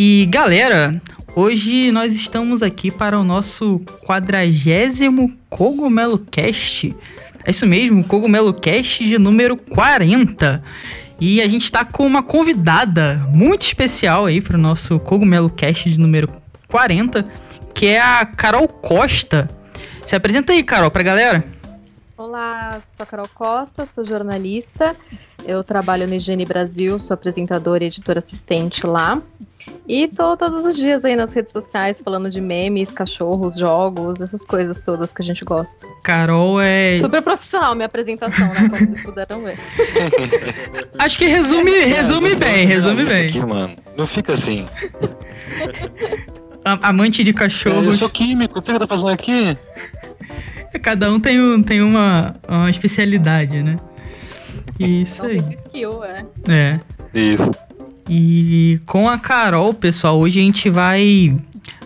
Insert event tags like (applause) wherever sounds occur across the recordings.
E galera, hoje nós estamos aqui para o nosso quadragésimo Cogumelo Cast. É isso mesmo, Cogumelo Cast de número 40. E a gente está com uma convidada muito especial aí para o nosso Cogumelo Cast de número 40, que é a Carol Costa. Se apresenta aí, Carol, pra galera. Olá, sou a Carol Costa, sou jornalista. Eu trabalho no Higiene Brasil, sou apresentadora e editora assistente lá. E tô todos os dias aí nas redes sociais falando de memes, cachorros, jogos, essas coisas todas que a gente gosta. Carol é. Super profissional minha apresentação, né? Como vocês puderam ver. (laughs) Acho que resume, resume bem, resume bem. Aqui, mano. Não fica assim. Amante de Eu cachorros. sou químico, o que tá fazendo aqui. Cada um tem, um, tem uma, uma especialidade, né? Isso Não aí. skill, é. É. Isso. E com a Carol, pessoal, hoje a gente vai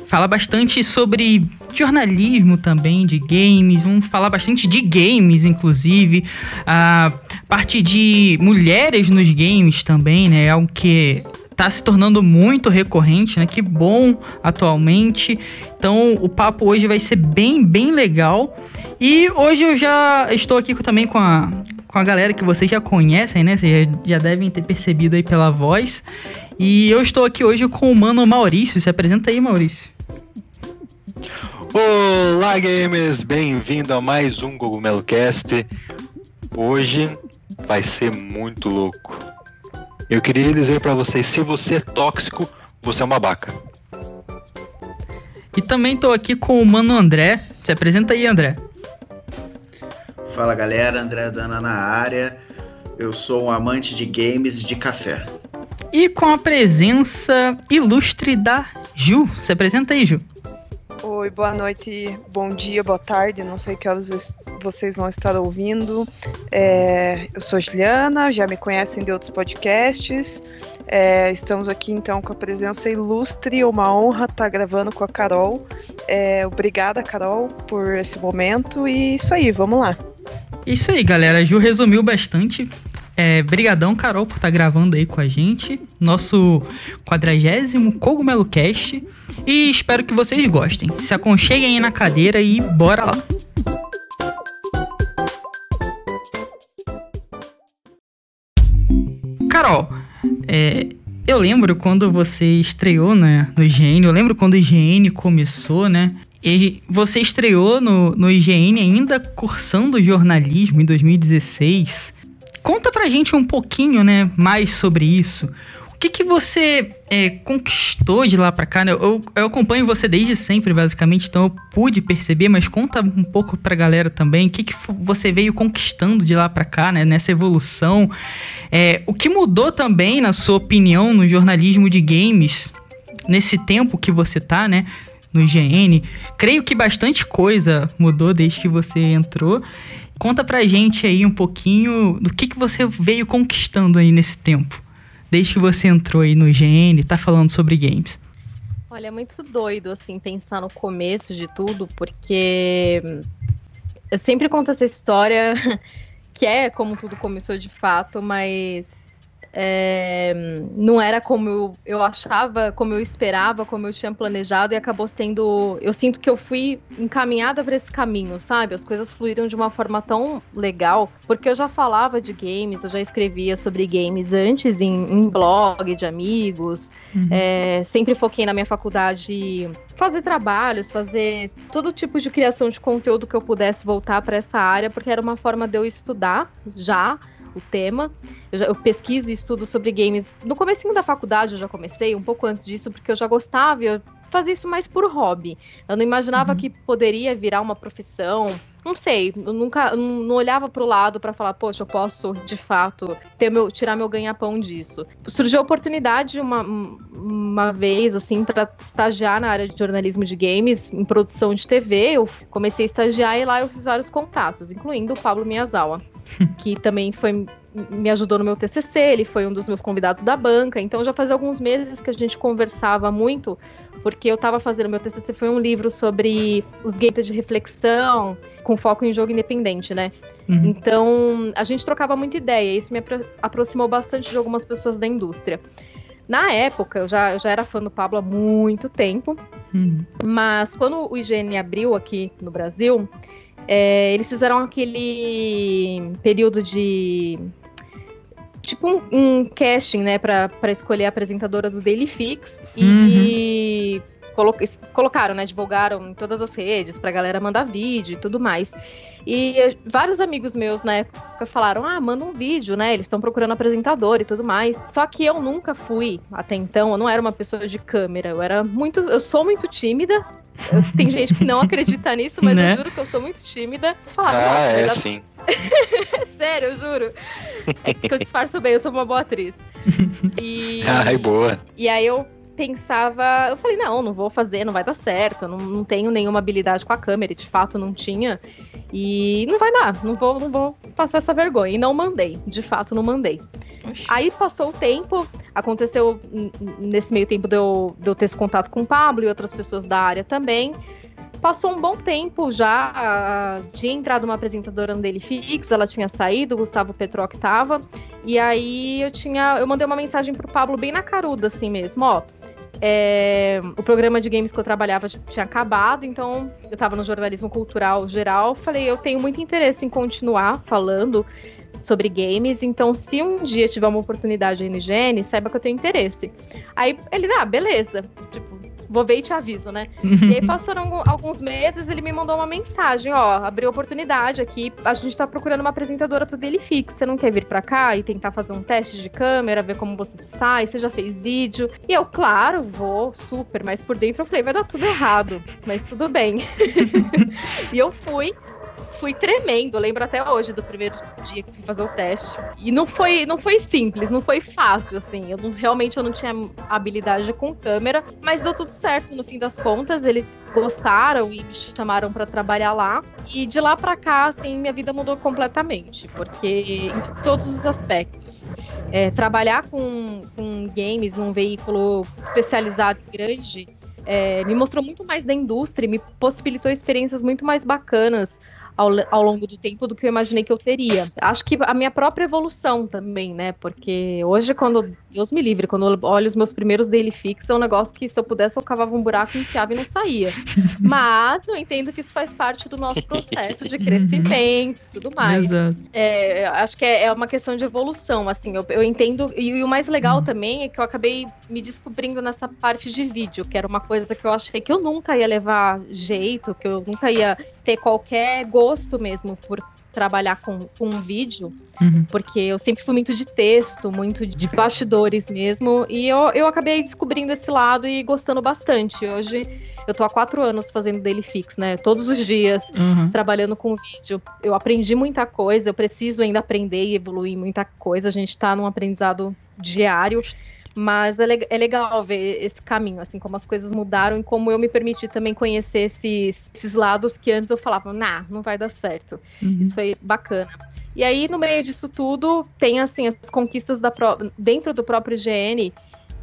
falar bastante sobre jornalismo também, de games, vamos falar bastante de games, inclusive, a parte de mulheres nos games também, né? É algo que tá se tornando muito recorrente, né? Que bom atualmente. Então, o papo hoje vai ser bem, bem legal. E hoje eu já estou aqui também com a, com a galera que vocês já conhecem, né? Vocês já, já devem ter percebido aí pela voz. E eu estou aqui hoje com o mano Maurício. Se apresenta aí, Maurício. Olá, gamers! Bem-vindo a mais um Cogumelo Cast. Hoje vai ser muito louco. Eu queria dizer pra vocês, se você é tóxico, você é um babaca. E também estou aqui com o mano André. Se apresenta aí, André. Fala galera, André Dana na área. Eu sou um amante de games e de café. E com a presença ilustre da Ju. Se apresenta aí, Ju. Oi, boa noite, bom dia, boa tarde, não sei que horas vocês vão estar ouvindo. É, eu sou Juliana, já me conhecem de outros podcasts. É, estamos aqui então com a presença ilustre, uma honra estar gravando com a Carol. É, obrigada, Carol, por esse momento e isso aí, vamos lá. Isso aí, galera. A Ju resumiu bastante. É, brigadão, Carol, por estar gravando aí com a gente. Nosso quadragésimo Cogumelo Cast. E espero que vocês gostem. Se aconcheguem aí na cadeira e bora lá. Carol, é, eu lembro quando você estreou né, no IGN, eu lembro quando o IGN começou, né? E você estreou no, no IGN ainda cursando jornalismo em 2016. Conta pra gente um pouquinho, né, mais sobre isso. Que que você é, conquistou de lá pra cá, né? Eu, eu acompanho você desde sempre, basicamente, então eu pude perceber, mas conta um pouco pra galera também. O que que você veio conquistando de lá pra cá, né, nessa evolução. É, o que mudou também, na sua opinião, no jornalismo de games, nesse tempo que você tá, né? No IGN. Creio que bastante coisa mudou desde que você entrou. Conta pra gente aí um pouquinho do que, que você veio conquistando aí nesse tempo. Desde que você entrou aí no IGN e tá falando sobre games. Olha, é muito doido, assim, pensar no começo de tudo, porque eu sempre conto essa história, (laughs) que é como tudo começou de fato, mas é, não era como eu, eu achava, como eu esperava, como eu tinha planejado, e acabou sendo. Eu sinto que eu fui encaminhada para esse caminho, sabe? As coisas fluíram de uma forma tão legal, porque eu já falava de games, eu já escrevia sobre games antes em, em blog de amigos. É, sempre foquei na minha faculdade fazer trabalhos, fazer todo tipo de criação de conteúdo que eu pudesse voltar para essa área, porque era uma forma de eu estudar já o tema. Eu, já- eu pesquiso e estudo sobre games. No comecinho da faculdade eu já comecei, um pouco antes disso, porque eu já gostava e eu fazia isso mais por hobby. Eu não imaginava Uhum. que poderia virar uma profissão não sei, eu nunca não, não olhava pro lado para falar, poxa, eu posso de fato ter meu, tirar meu ganha-pão disso. Surgiu a oportunidade uma, uma vez, assim, para estagiar na área de jornalismo de games, em produção de TV. Eu comecei a estagiar e lá eu fiz vários contatos, incluindo o Pablo Miyazawa, (laughs) que também foi me ajudou no meu TCC, ele foi um dos meus convidados da banca, então já fazia alguns meses que a gente conversava muito, porque eu estava fazendo meu TCC foi um livro sobre os games de reflexão, com foco em jogo independente, né? Uhum. Então, a gente trocava muita ideia, isso me apro aproximou bastante de algumas pessoas da indústria. Na época, eu já, eu já era fã do Pablo há muito tempo, uhum. mas quando o IGN abriu aqui no Brasil, é, eles fizeram aquele período de tipo um, um casting, né, pra, escolher a apresentadora do Daily Fix. E uhum. colo colocaram, né, divulgaram em todas as redes pra galera mandar vídeo e tudo mais. E vários amigos meus na época falaram: ah, manda um vídeo, né? Eles estão procurando apresentador e tudo mais. Só que eu nunca fui, até então, eu não era uma pessoa de câmera. Eu era muito. Eu sou muito tímida. Tem gente que não acredita (laughs) nisso, mas né? eu juro que eu sou muito tímida. Falaram, ah, é sim. (laughs) Sério, eu juro. É que eu disfarço bem, eu sou uma boa atriz. (laughs) E... Ai, boa. E aí eu pensava, eu falei, não, não vou fazer, não vai dar certo, não, não tenho nenhuma habilidade com a câmera, e de fato não tinha. E não vai dar, não vou, não vou passar essa vergonha. E não mandei, de fato não mandei. Oxi. Aí passou o tempo, aconteceu nesse meio tempo de eu, de eu ter esse contato com o Pablo e outras pessoas da área também. Passou um bom tempo já, tinha entrado uma apresentadora no Daily Fix, ela tinha saído, o Gustavo Petroc tava, e aí eu tinha, eu mandei uma mensagem pro Pablo bem na caruda, assim mesmo, ó, é, o programa de games que eu trabalhava tinha acabado, então eu estava no jornalismo cultural geral. Falei, eu tenho muito interesse em continuar falando sobre games, então se um dia tiver uma oportunidade aí no IGN, saiba que eu tenho interesse. Aí ele, ah, beleza. Tipo, vou ver e te aviso, né? e aí (laughs) passaram alguns meses, ele me mandou uma mensagem, ó, abriu oportunidade aqui, a gente tá procurando uma apresentadora pro Daily Fix, você não quer vir pra cá e tentar fazer um teste de câmera, ver como você sai, você já fez vídeo? E eu, claro, vou, super, mas por dentro eu falei, vai dar tudo errado, mas tudo bem. (laughs) e eu fui, fui tremendo. Lembro até hoje do primeiro dia que fui fazer o teste. E não foi, não foi simples, não foi fácil, assim. Eu não, realmente eu não tinha habilidade com câmera, mas deu tudo certo no fim das contas. Eles gostaram e me chamaram para trabalhar lá. E de lá para cá, assim, minha vida mudou completamente, porque em todos os aspectos. É, trabalhar com, com games num veículo especializado e grande é, me mostrou muito mais da indústria, me possibilitou experiências muito mais bacanas ao, ao longo do tempo do que eu imaginei que eu teria. Acho que a minha própria evolução também, né? Porque hoje, quando Deus me livre, quando eu olho os meus primeiros daily fix, é um negócio que se eu pudesse eu cavava um buraco, enfiava e não saía. (laughs) Mas eu entendo que isso faz parte do nosso processo de crescimento e tudo mais. Exato. É, acho que é, é, uma questão de evolução, assim, eu, eu entendo. E, e, o mais legal uhum. também é que eu acabei me descobrindo nessa parte de vídeo, que era uma coisa que eu achei que eu nunca ia levar jeito, que eu nunca ia ter qualquer gosto mesmo por trabalhar com, com um vídeo, uhum. porque eu sempre fui muito de texto, muito de bastidores mesmo, e eu, eu acabei descobrindo esse lado e gostando bastante. Hoje eu tô há quatro anos fazendo daily fix, né? Todos os dias, uhum. trabalhando com vídeo. Eu aprendi muita coisa, eu preciso ainda aprender e evoluir muita coisa. A gente tá num aprendizado diário. Mas é, é, legal ver esse caminho, assim, como as coisas mudaram e como eu me permiti também conhecer esses, esses lados que antes eu falava, nah, não vai dar certo. Uhum. Isso foi bacana. E aí, no meio disso tudo, tem, assim, as conquistas dentro do próprio IGN.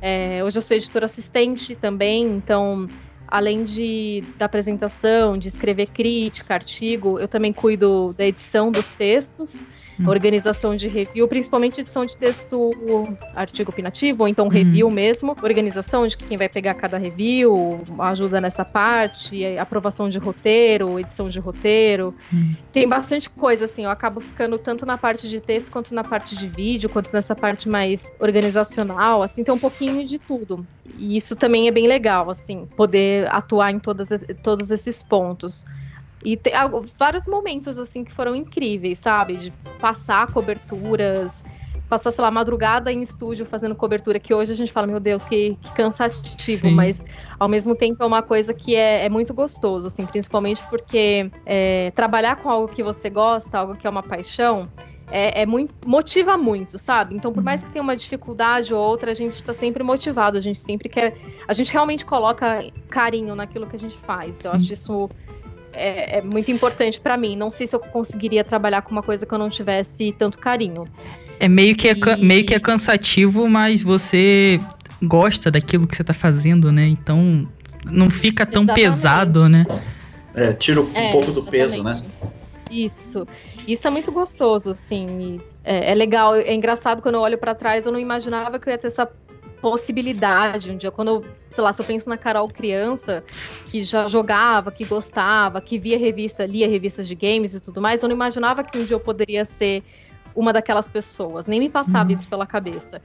É, hoje eu sou editora assistente também, então, além de da apresentação, de escrever crítica, artigo, eu também cuido da edição dos textos. Organização de review, principalmente edição de texto, artigo opinativo, ou então uhum. review mesmo, organização de quem vai pegar cada review, ajuda nessa parte, aprovação de roteiro, edição de roteiro. Uhum. Tem bastante coisa, assim, eu acabo ficando tanto na parte de texto, quanto na parte de vídeo, quanto nessa parte mais organizacional, assim, tem um pouquinho de tudo. E isso também é bem legal, assim, poder atuar em todas, todos esses pontos. E tem vários momentos, assim, que foram incríveis, sabe? De passar coberturas passar, sei lá, madrugada em estúdio fazendo cobertura, que hoje a gente fala, meu Deus, que, que cansativo, Sim. mas ao mesmo tempo é uma coisa que é, é muito gostoso, assim, principalmente porque é, trabalhar com algo que você gosta, algo que é uma paixão, é, é muito, motiva muito, sabe? Então, por mais que tenha uma dificuldade ou outra, a gente está sempre motivado, a gente sempre quer. A gente realmente coloca carinho naquilo que a gente faz. Eu Sim. acho isso é, é muito importante pra mim. Não sei se eu conseguiria trabalhar com uma coisa que eu não tivesse tanto carinho. É meio que é, E- meio que é cansativo, mas você gosta daquilo que você tá fazendo, né? Então não fica tão Exatamente. pesado, né? É, tira um É, pouco do peso, né? exatamente. Isso. Isso é muito gostoso, assim. É, é legal. É engraçado quando eu olho pra trás, eu não imaginava que eu ia ter essa possibilidade um dia. Quando eu, sei lá, se eu penso na Carol criança, que já jogava, que gostava, que via revista, lia revistas de games e tudo mais, eu não imaginava que um dia eu poderia ser uma daquelas pessoas. Nem me passava Uhum. isso pela cabeça.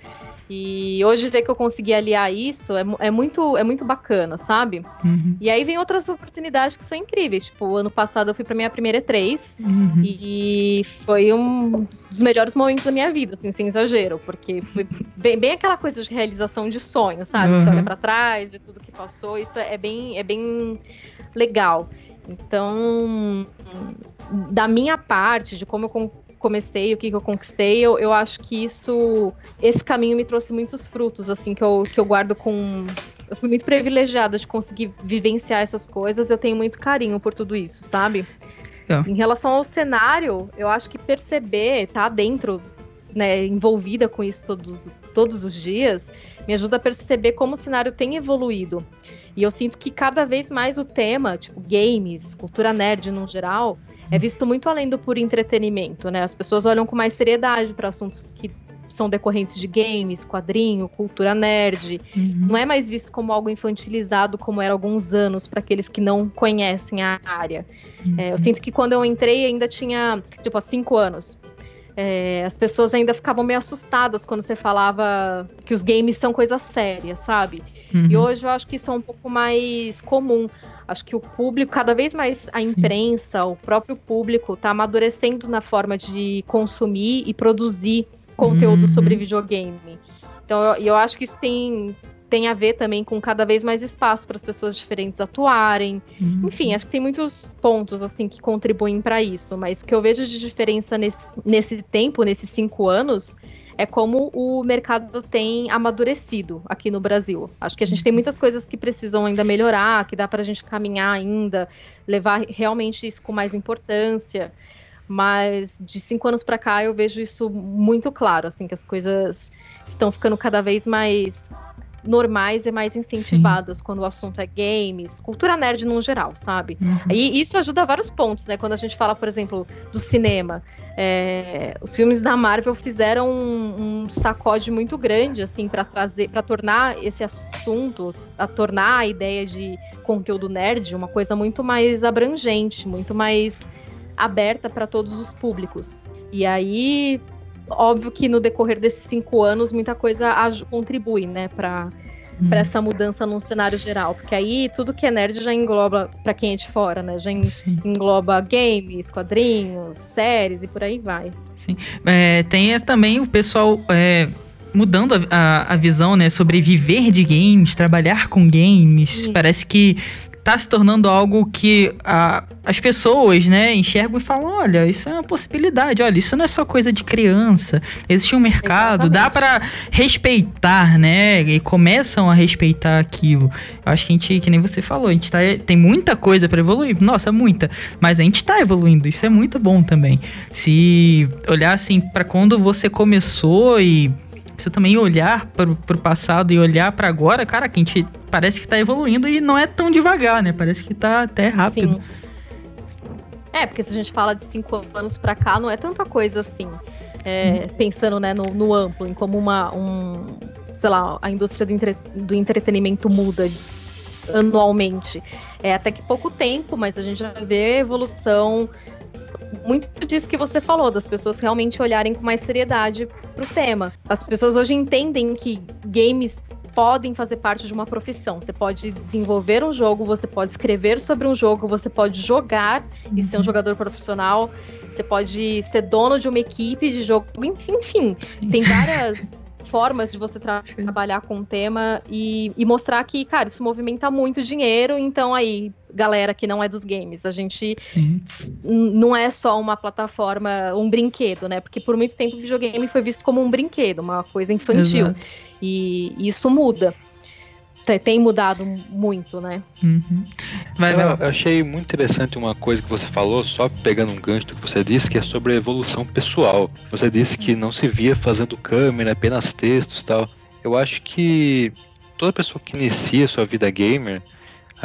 E hoje ver que eu consegui aliar isso é, é muito, é muito bacana, sabe? Uhum, E aí vem outras oportunidades que são incríveis. Tipo, ano passado eu fui pra minha primeira E3 uhum. e foi um dos melhores momentos da minha vida, assim, sem exagero, porque foi bem, bem aquela coisa de realização de sonho, sabe? Você Uhum. olha pra trás de tudo que passou, isso é bem, é bem legal. Então, da minha parte, de como eu comecei, o que, que eu conquistei, eu, eu acho que isso, esse caminho me trouxe muitos frutos, assim, que eu, que eu guardo com. Eu fui muito privilegiada de conseguir vivenciar essas coisas, eu tenho muito carinho por tudo isso, sabe? Legal. Em relação ao cenário, eu acho que perceber, tá dentro, né, envolvida com isso todos, todos os dias, me ajuda a perceber como o cenário tem evoluído. E eu sinto que cada vez mais o tema, tipo games, cultura nerd no geral, é visto muito além do puro entretenimento, né? As pessoas olham com mais seriedade para assuntos que são decorrentes de games, quadrinho, cultura nerd. Uhum. Não é mais visto como algo infantilizado como era há alguns anos para aqueles que não conhecem a área. É, eu sinto que quando eu entrei ainda tinha, tipo, há cinco anos. É, as pessoas ainda ficavam meio assustadas quando você falava que os games são coisa séria, sabe? Uhum. E hoje eu acho que isso é um pouco mais comum. Acho que o público, cada vez mais a Sim. imprensa, o próprio público, tá amadurecendo na forma de consumir e produzir conteúdo Uhum. sobre videogame. Então eu, eu acho que isso tem, tem a ver também com cada vez mais espaço para as pessoas diferentes atuarem. Uhum. Enfim, acho que tem muitos pontos assim que contribuem para isso, mas o que eu vejo de diferença nesse, nesse tempo, nesses cinco anos, é como o mercado tem amadurecido aqui no Brasil. Acho que a gente tem muitas coisas que precisam ainda melhorar, que dá para a gente caminhar ainda, levar realmente isso com mais importância. Mas de cinco anos para cá eu vejo isso muito claro, assim, que as coisas estão ficando cada vez mais normais e mais incentivadas quando o assunto é games, cultura nerd no geral, sabe? Uhum. E isso ajuda a vários pontos, né? Quando a gente fala, por exemplo, do cinema. É, os filmes da Marvel fizeram um, um sacode muito grande, assim, para trazer, para tornar esse assunto, a tornar a ideia de conteúdo nerd uma coisa muito mais abrangente, muito mais aberta para todos os públicos. E aí, óbvio que no decorrer desses cinco anos, muita coisa contribui, né, para Uhum. para essa mudança no cenário geral, porque aí tudo que é nerd já engloba para quem é de fora, né? Já Sim. engloba games, quadrinhos, séries e por aí vai. É, tem também o pessoal é, mudando a, a, a visão, né, sobre viver de games, trabalhar com games. Sim. Parece que tá se tornando algo que a- as pessoas, né, enxergam e falam, olha, isso é uma possibilidade, olha, isso não é só coisa de criança, existe um mercado, dá Exatamente. pra respeitar, né, e começam a respeitar aquilo. Eu acho que a gente, que nem você falou, a gente tá, tem muita coisa pra evoluir, nossa, muita, mas a gente tá evoluindo, isso é muito bom também. Se olhar assim pra quando você começou e você também olhar pro, pro passado e olhar pra agora, cara, que a gente parece que tá evoluindo e não é tão devagar, né? Parece que tá até rápido. Sim. É, porque se a gente fala de cinco anos pra cá, não é tanta coisa assim. É, pensando né, no, no amplo, em como uma. Um, sei lá, a indústria do, entre- do entretenimento muda anualmente. É até que pouco tempo, mas a gente já vê evolução. Muito disso que você falou, das pessoas realmente olharem com mais seriedade pro tema. As pessoas hoje entendem que games podem fazer parte de uma profissão. Você pode desenvolver um jogo, você pode escrever sobre um jogo, você pode jogar e ser um jogador profissional. você pode ser dono de uma equipe de jogo, enfim, enfim tem várias (laughs) formas de você tra trabalhar com o tema e, e, mostrar que, cara, isso movimenta muito dinheiro, então aí, galera que não é dos games, a gente não é só uma plataforma, um brinquedo, né? Porque por muito tempo o videogame foi visto como um brinquedo, uma coisa infantil. Exato. E, e isso muda tem mudado muito, né? Uhum. Vai, vai. Eu, achei muito interessante uma coisa que você falou, só pegando um gancho do que você disse, que é sobre a evolução pessoal. Você disse que não se via fazendo câmera, apenas textos tal. Eu acho que toda pessoa que inicia sua vida gamer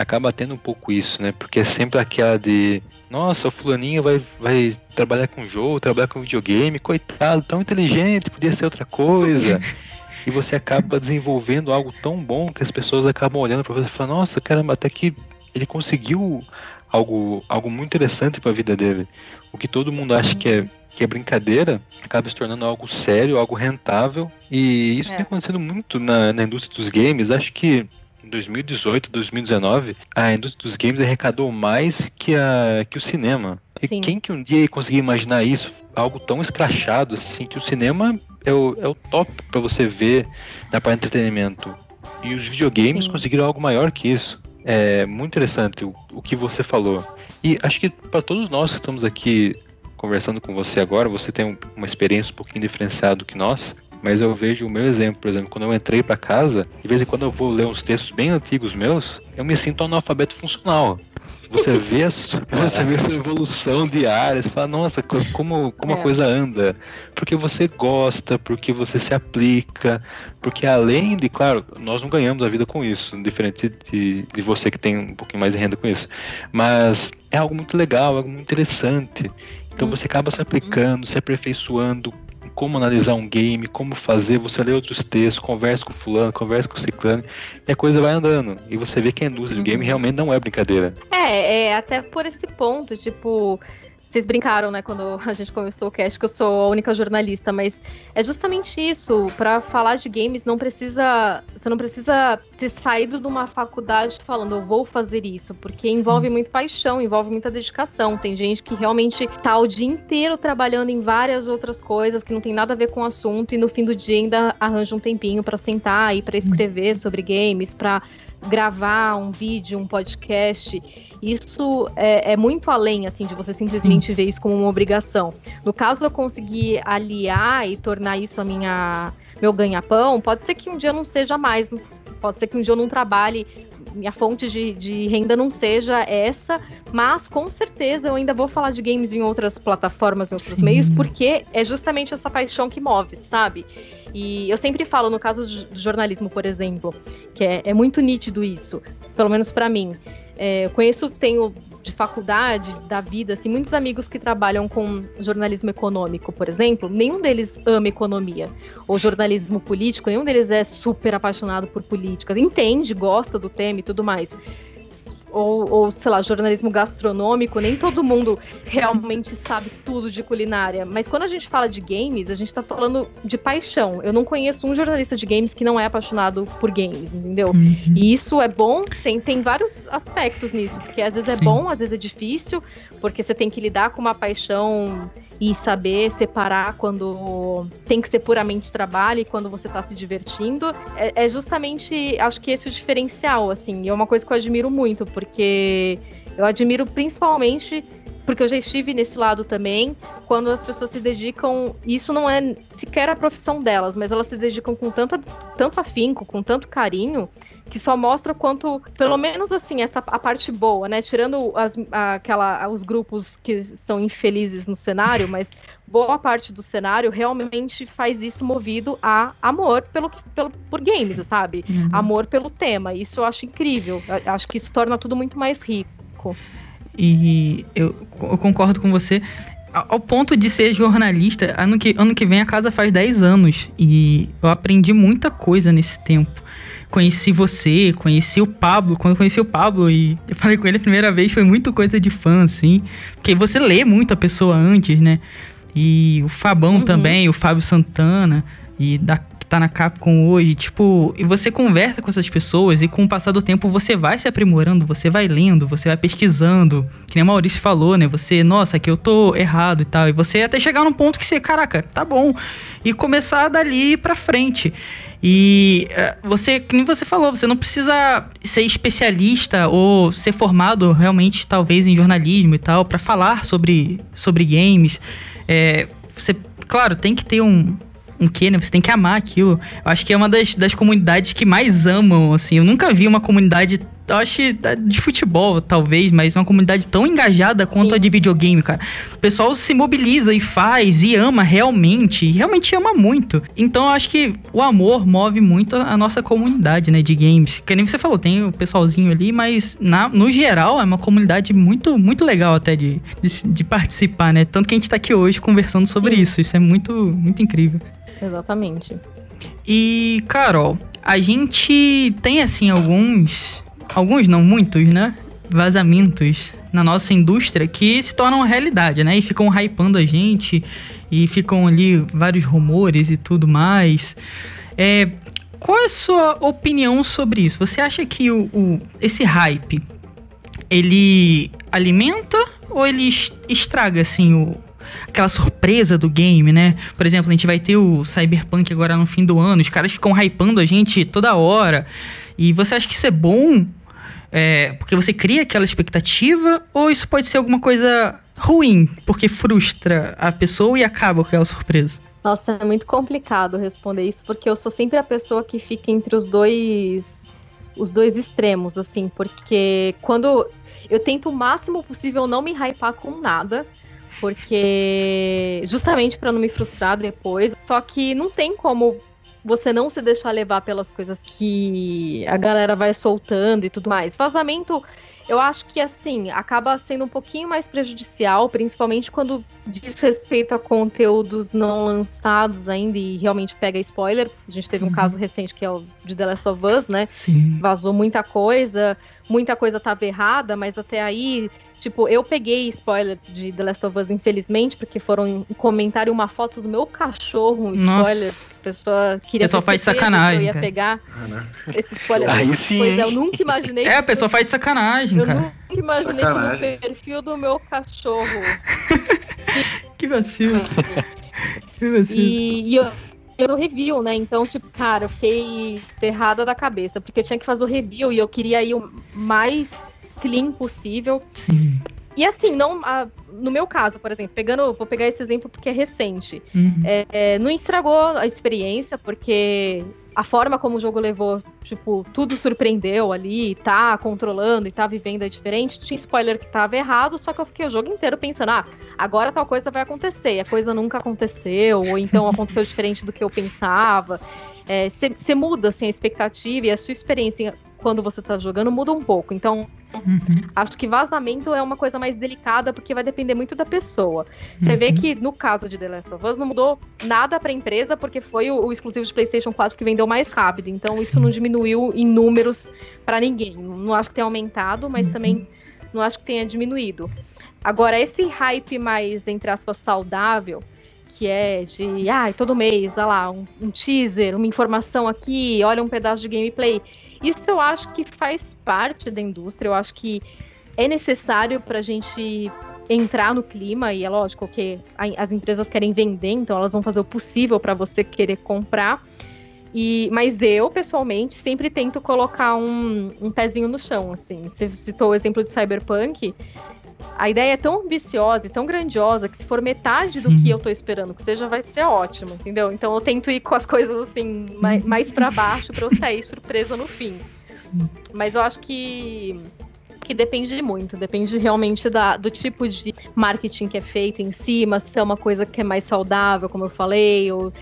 acaba tendo um pouco isso, né? Porque é sempre aquela de nossa, o fulaninho vai, vai trabalhar com jogo, trabalhar com videogame, coitado, tão inteligente, podia ser outra coisa. (laughs) e você acaba desenvolvendo algo tão bom que as pessoas acabam olhando para você e falando, nossa, caramba, até que ele conseguiu algo, algo muito interessante para a vida dele. O que todo mundo acha que é, que é brincadeira acaba se tornando algo sério, algo rentável. E isso é. tem acontecido muito na, na indústria dos games. Acho que em 2018, 2019, a indústria dos games arrecadou mais que, a, que o cinema. E Sim. quem que um dia ia conseguir imaginar isso? Algo tão escrachado assim, que o cinema é o, é o top para você ver na parte de entretenimento. E os videogames Sim. conseguiram algo maior que isso. É muito interessante o, o que você falou. E acho que para todos nós que estamos aqui conversando com você agora, você tem uma experiência um pouquinho diferenciada do que nós. Mas eu vejo o meu exemplo, por exemplo, quando eu entrei para casa, de vez em quando eu vou ler uns textos bem antigos meus, eu me sinto analfabeto funcional. Você vê a, sua, (laughs) você vê a sua evolução diária, você fala, nossa, como, como é. a coisa anda. Porque você gosta, porque você se aplica, porque além de, claro, nós não ganhamos a vida com isso, diferente de, de você que tem um pouquinho mais de renda com isso. Mas é algo muito legal, algo muito interessante. Então hum. você acaba se aplicando, se aperfeiçoando, como analisar um game, como fazer, você lê outros textos, conversa com fulano, conversa com o ciclano, e a coisa vai andando. E você vê que a indústria uhum. de game realmente não é brincadeira. É, é até por esse ponto, tipo, vocês brincaram, né, quando a gente começou o cast, que eu sou a única jornalista, mas é justamente isso. Para falar de games, não precisa. Você não precisa ter saído de uma faculdade falando, eu vou fazer isso, porque envolve muito paixão, envolve muita dedicação. Tem gente que realmente tá o dia inteiro trabalhando em várias outras coisas que não tem nada a ver com o assunto, e no fim do dia ainda arranja um tempinho para sentar e para escrever sobre games, para gravar um vídeo, um podcast, isso é, é, muito além, assim, de você simplesmente ver isso como uma obrigação. No caso, eu conseguir aliar e tornar isso a minha meu ganha-pão, pode ser que um dia não seja mais, pode ser que um dia eu não trabalhe minha fonte de, de, renda não seja essa, mas com certeza eu ainda vou falar de games em outras plataformas, em outros Sim. meios, porque é justamente essa paixão que move, sabe? E eu sempre falo, no caso do jornalismo, por exemplo, que é, é muito nítido isso, pelo menos para mim. É, eu conheço, tenho de faculdade, da vida, assim, muitos amigos que trabalham com jornalismo econômico, por exemplo, nenhum deles ama economia. Ou jornalismo político, nenhum deles é super apaixonado por política. Entende, gosta do tema e tudo mais ou, ou, sei lá, jornalismo gastronômico, nem todo mundo realmente sabe tudo de culinária. Mas quando a gente fala de games, a gente tá falando de paixão. Eu não conheço um jornalista de games que não é apaixonado por games, entendeu? Uhum. E isso é bom, tem, tem vários aspectos nisso, porque às vezes é Sim. bom, às vezes é difícil, porque você tem que lidar com uma paixão e saber separar quando tem que ser puramente trabalho e quando você tá se divertindo. É, é justamente, acho que esse é o diferencial, assim, e é uma coisa que eu admiro muito, porque eu admiro principalmente porque eu já estive nesse lado também, quando as pessoas se dedicam, isso não é sequer a profissão delas, mas elas se dedicam com tanto, tanto afinco, com tanto carinho, que só mostra quanto, pelo menos assim, essa a parte boa, né? Tirando as, aquela, os grupos que são infelizes no cenário, (laughs) mas boa parte do cenário realmente faz isso movido a amor pelo, pelo por games, sabe? Uhum. Amor pelo tema. Isso eu acho incrível. Eu acho que isso torna tudo muito mais rico. E eu, eu concordo com você ao ponto de ser jornalista, ano que, ano que vem a casa faz 10 anos e eu aprendi muita coisa nesse tempo conheci você, conheci o Pablo. Quando conheci o Pablo e eu falei com ele a primeira vez, foi muito coisa de fã, assim. Porque você lê muito a pessoa antes, né? E o Fabão uhum. também, o Fábio Santana. E da, tá na Capcom hoje, tipo, e você conversa com essas pessoas e com o passar do tempo você vai se aprimorando, você vai lendo, você vai pesquisando, que nem o Maurício falou, né? Você, nossa, aqui eu tô errado e tal, e você até chegar num ponto que você, caraca, tá bom, e começar dali pra frente. E uh, você, como você falou, você não precisa ser especialista ou ser formado realmente, talvez, em jornalismo e tal, para falar sobre, sobre games. É, você, claro, tem que ter um, um quê, né? Você tem que amar aquilo. Eu acho que é uma das, das comunidades que mais amam, assim. Eu nunca vi uma comunidade eu acho de futebol, talvez, mas uma comunidade tão engajada quanto Sim. a de videogame, cara. O pessoal se mobiliza e faz e ama realmente, e realmente ama muito. Então eu acho que o amor move muito a nossa comunidade, né, de games. Que nem você falou, tem o pessoalzinho ali, mas na, no geral é uma comunidade muito, muito legal até de, de, de participar, né? Tanto que a gente tá aqui hoje conversando sobre Sim. isso. Isso é muito, muito incrível. Exatamente. E, Carol, a gente tem assim alguns alguns não muitos, né? Vazamentos na nossa indústria que se tornam realidade, né? E ficam hypando a gente e ficam ali vários rumores e tudo mais. É, qual é a sua opinião sobre isso? Você acha que o, o esse hype ele alimenta ou ele estraga assim o, aquela surpresa do game, né? Por exemplo, a gente vai ter o Cyberpunk agora no fim do ano, os caras ficam hypando a gente toda hora. E você acha que isso é bom é, porque você cria aquela expectativa, ou isso pode ser alguma coisa ruim, porque frustra a pessoa e acaba com aquela surpresa? Nossa, é muito complicado responder isso, porque eu sou sempre a pessoa que fica entre os dois os dois extremos, assim, porque quando eu tento o máximo possível não me hypar com nada, porque justamente para não me frustrar depois. Só que não tem como você não se deixar levar pelas coisas que a galera vai soltando e tudo mais. Vazamento, eu acho que assim, acaba sendo um pouquinho mais prejudicial, principalmente quando diz respeito a conteúdos não lançados ainda e realmente pega spoiler. A gente teve um uhum. caso recente que é o de The Last of Us, né? Sim. Vazou muita coisa, muita coisa tava errada, mas até aí Tipo, eu peguei spoiler de The Last of Us, infelizmente, porque foram um comentário uma foto do meu cachorro, um spoiler. Nossa. A pessoa queria pessoa faz sacanagem. Eu ia cara. pegar ah, esse spoiler. Aí sim. Pois é, eu nunca imaginei. É, a pessoa faz sacanagem, eu cara. Eu nunca imaginei sacanagem. que no perfil do meu cachorro. (laughs) que vacilo. que vacilo. E, e eu o review, né? Então, tipo, cara, eu fiquei ferrada da cabeça, porque eu tinha que fazer o review e eu queria ir o mais clean possível. Sim. E assim, não, a, no meu caso, por exemplo, pegando, vou pegar esse exemplo porque é recente. Uhum. É, é, não estragou a experiência, porque a forma como o jogo levou, tipo, tudo surpreendeu ali, tá controlando e tá vivendo é diferente. Tinha spoiler que tava errado, só que eu fiquei o jogo inteiro pensando, ah, agora tal coisa vai acontecer. E a coisa nunca aconteceu, ou então aconteceu (laughs) diferente do que eu pensava. Você é, muda assim, a expectativa e a sua experiência quando você tá jogando muda um pouco. Então, uhum. acho que vazamento é uma coisa mais delicada porque vai depender muito da pessoa. Você uhum. vê que no caso de The Last of Us não mudou nada para a empresa porque foi o, o, exclusivo de PlayStation 4 que vendeu mais rápido. Então, Sim. isso não diminuiu em números para ninguém. Não acho que tenha aumentado, mas uhum. também não acho que tenha diminuído. Agora, esse hype mais, entre aspas, saudável, que é de, ah, todo mês, olha lá, um, um teaser, uma informação aqui, olha um pedaço de gameplay isso eu acho que faz parte da indústria, eu acho que é necessário para a gente entrar no clima, e é lógico que as empresas querem vender, então elas vão fazer o possível para você querer comprar. E, mas eu, pessoalmente, sempre tento colocar um, um pezinho no chão, assim. Você citou o exemplo de Cyberpunk a ideia é tão ambiciosa e tão grandiosa que se for metade Sim. do que eu tô esperando que seja, vai ser ótimo, entendeu? Então eu tento ir com as coisas assim, mais, mais para baixo para eu sair (laughs) surpresa no fim. Sim. Mas eu acho que que depende muito, depende realmente da, do tipo de marketing que é feito em cima, si, se é uma coisa que é mais saudável, como eu falei, ou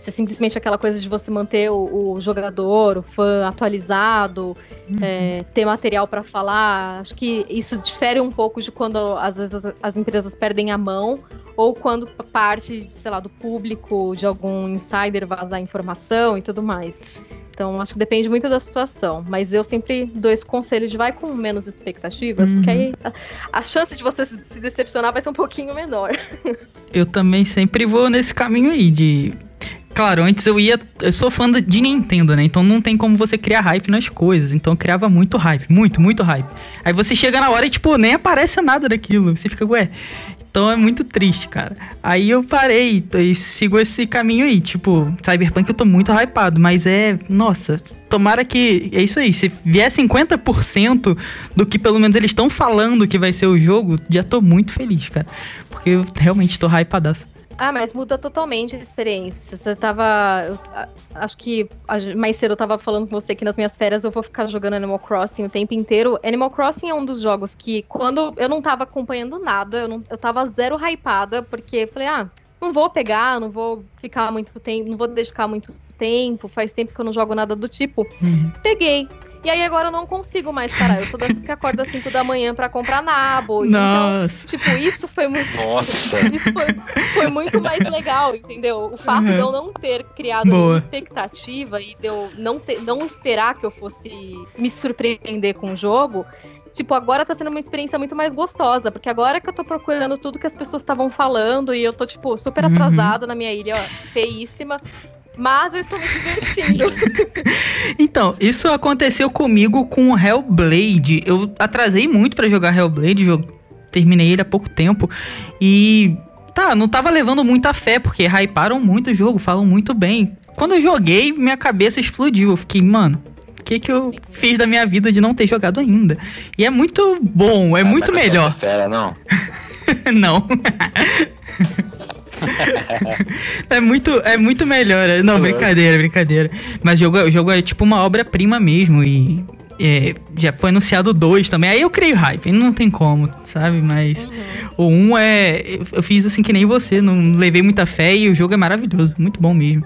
se é simplesmente aquela coisa de você manter o, o jogador, o fã atualizado, uhum. é, ter material para falar. Acho que isso difere um pouco de quando às vezes as, as, empresas perdem a mão ou quando parte, sei lá, do público, de algum insider vazar informação e tudo mais. Então, acho que depende muito da situação. Mas eu sempre dou esse conselho de vai com menos expectativas, uhum. porque aí a, a, chance de você se decepcionar vai ser um pouquinho menor. (laughs) Eu também sempre vou nesse caminho aí de claro, antes eu ia. Eu sou fã de Nintendo, né? Então não tem como você criar hype nas coisas. Então eu criava muito hype, muito, muito hype. Aí você chega na hora e, tipo, nem aparece nada daquilo. Você fica, ué. Então é muito triste, cara. Aí eu parei e sigo esse caminho aí. Tipo, Cyberpunk eu tô muito hypado, mas é. Nossa, tomara que. É isso aí. Se vier 50% do que pelo menos eles estão falando que vai ser o jogo, já tô muito feliz, cara. Porque eu realmente tô hypadaço. Ah, mas muda totalmente a experiência. Você tava. Eu, acho que mais cedo eu tava falando com você que nas minhas férias eu vou ficar jogando Animal Crossing o tempo inteiro. Animal Crossing é um dos jogos que, quando eu não tava acompanhando nada, eu, não, eu tava zero hypada, porque falei, ah, não vou pegar, não vou ficar muito tempo, não vou dedicar muito tempo, faz tempo que eu não jogo nada do tipo. Uhum. Peguei. E aí agora eu não consigo mais parar. Eu sou dessas que acorda às 5 da manhã para comprar nabo. Então, Nossa. Então, tipo, isso foi muito. Nossa! (laughs) Isso foi, foi muito mais legal, entendeu? O fato uhum. de eu não ter criado nenhuma expectativa e de eu não, ter, não esperar que eu fosse me surpreender com o jogo. Tipo, agora tá sendo uma experiência muito mais gostosa, porque agora que eu tô procurando tudo que as pessoas estavam falando e eu tô, tipo, super uhum. atrasada na minha ilha, ó, feíssima mas eu estou me divertindo. (laughs) então, isso aconteceu comigo com Hellblade. Eu atrasei muito para jogar Hellblade, eu terminei ele há pouco tempo e tá, não tava levando muita fé porque hyparam muito o jogo, falam muito bem. Quando eu joguei, minha cabeça explodiu. Eu fiquei, mano, o que que eu fiz da minha vida de não ter jogado ainda? E é muito bom, é ah, muito melhor. Fera, não. (laughs) não. (laughs) é, muito, é muito melhor. Não, brincadeira, brincadeira. Mas o jogo, o jogo é tipo uma obra-prima mesmo. E é, já foi anunciado dois também. Aí eu criei hype, não tem como, sabe? Mas uhum. o um é. Eu fiz assim que nem você, não levei muita fé e o jogo é maravilhoso, muito bom mesmo.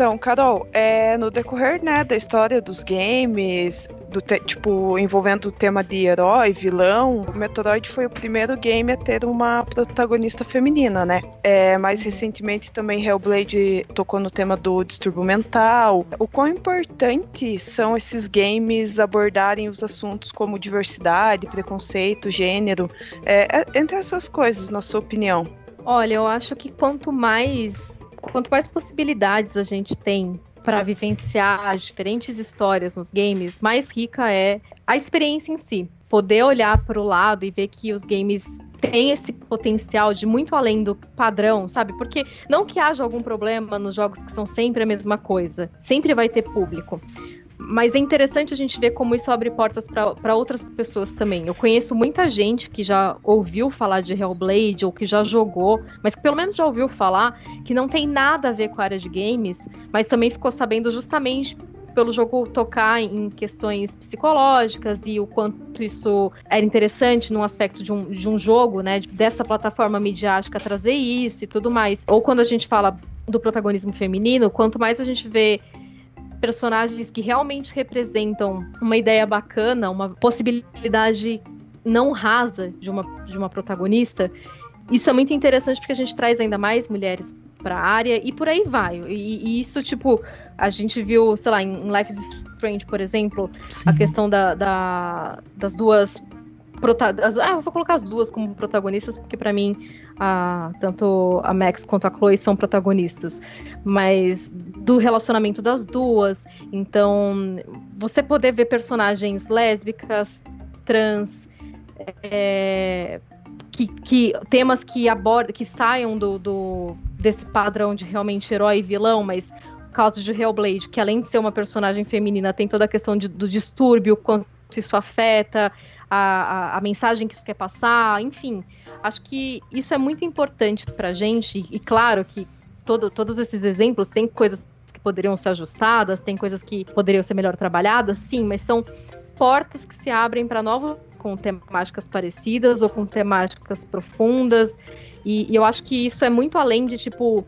Então, Carol, é, no decorrer né, da história dos games, do te, tipo, envolvendo o tema de herói, vilão, o Metroid foi o primeiro game a ter uma protagonista feminina, né? É, mais recentemente também Hellblade tocou no tema do distúrbio mental. O quão importante são esses games abordarem os assuntos como diversidade, preconceito, gênero, é, é entre essas coisas, na sua opinião? Olha, eu acho que quanto mais quanto mais possibilidades a gente tem para vivenciar as diferentes histórias nos games, mais rica é a experiência em si. Poder olhar para o lado e ver que os games têm esse potencial de muito além do padrão, sabe? Porque não que haja algum problema nos jogos que são sempre a mesma coisa, sempre vai ter público. Mas é interessante a gente ver como isso abre portas para outras pessoas também. Eu conheço muita gente que já ouviu falar de Hellblade ou que já jogou, mas que pelo menos já ouviu falar, que não tem nada a ver com a área de games, mas também ficou sabendo justamente pelo jogo tocar em questões psicológicas e o quanto isso era interessante num aspecto de um, de um jogo, né? Dessa plataforma midiática trazer isso e tudo mais. Ou quando a gente fala do protagonismo feminino, quanto mais a gente vê personagens que realmente representam uma ideia bacana, uma possibilidade não rasa de uma, de uma protagonista, isso é muito interessante porque a gente traz ainda mais mulheres para a área e por aí vai. E, e, isso, tipo, a gente viu, sei lá, em Life is Strange, por exemplo, Sim. a questão da, da, das duas as, ah, eu vou colocar as duas como protagonistas, porque para mim, a, tanto a Max quanto a Chloe são protagonistas. Mas do relacionamento das duas. Então, você poder ver personagens lésbicas, trans, é, que, que, temas que abordam, que saiam do, do, desse padrão de realmente herói e vilão, mas o caso de Hellblade, que além de ser uma personagem feminina, tem toda a questão de, do distúrbio, quanto isso afeta, a, a, a, mensagem que isso quer passar, enfim. Acho que isso é muito importante pra gente, e, e claro que todo, todos esses exemplos têm coisas que poderiam ser ajustadas, tem coisas que poderiam ser melhor trabalhadas, sim, mas são portas que se abrem para novos com temáticas parecidas ou com temáticas profundas. E, e, eu acho que isso é muito além de, tipo,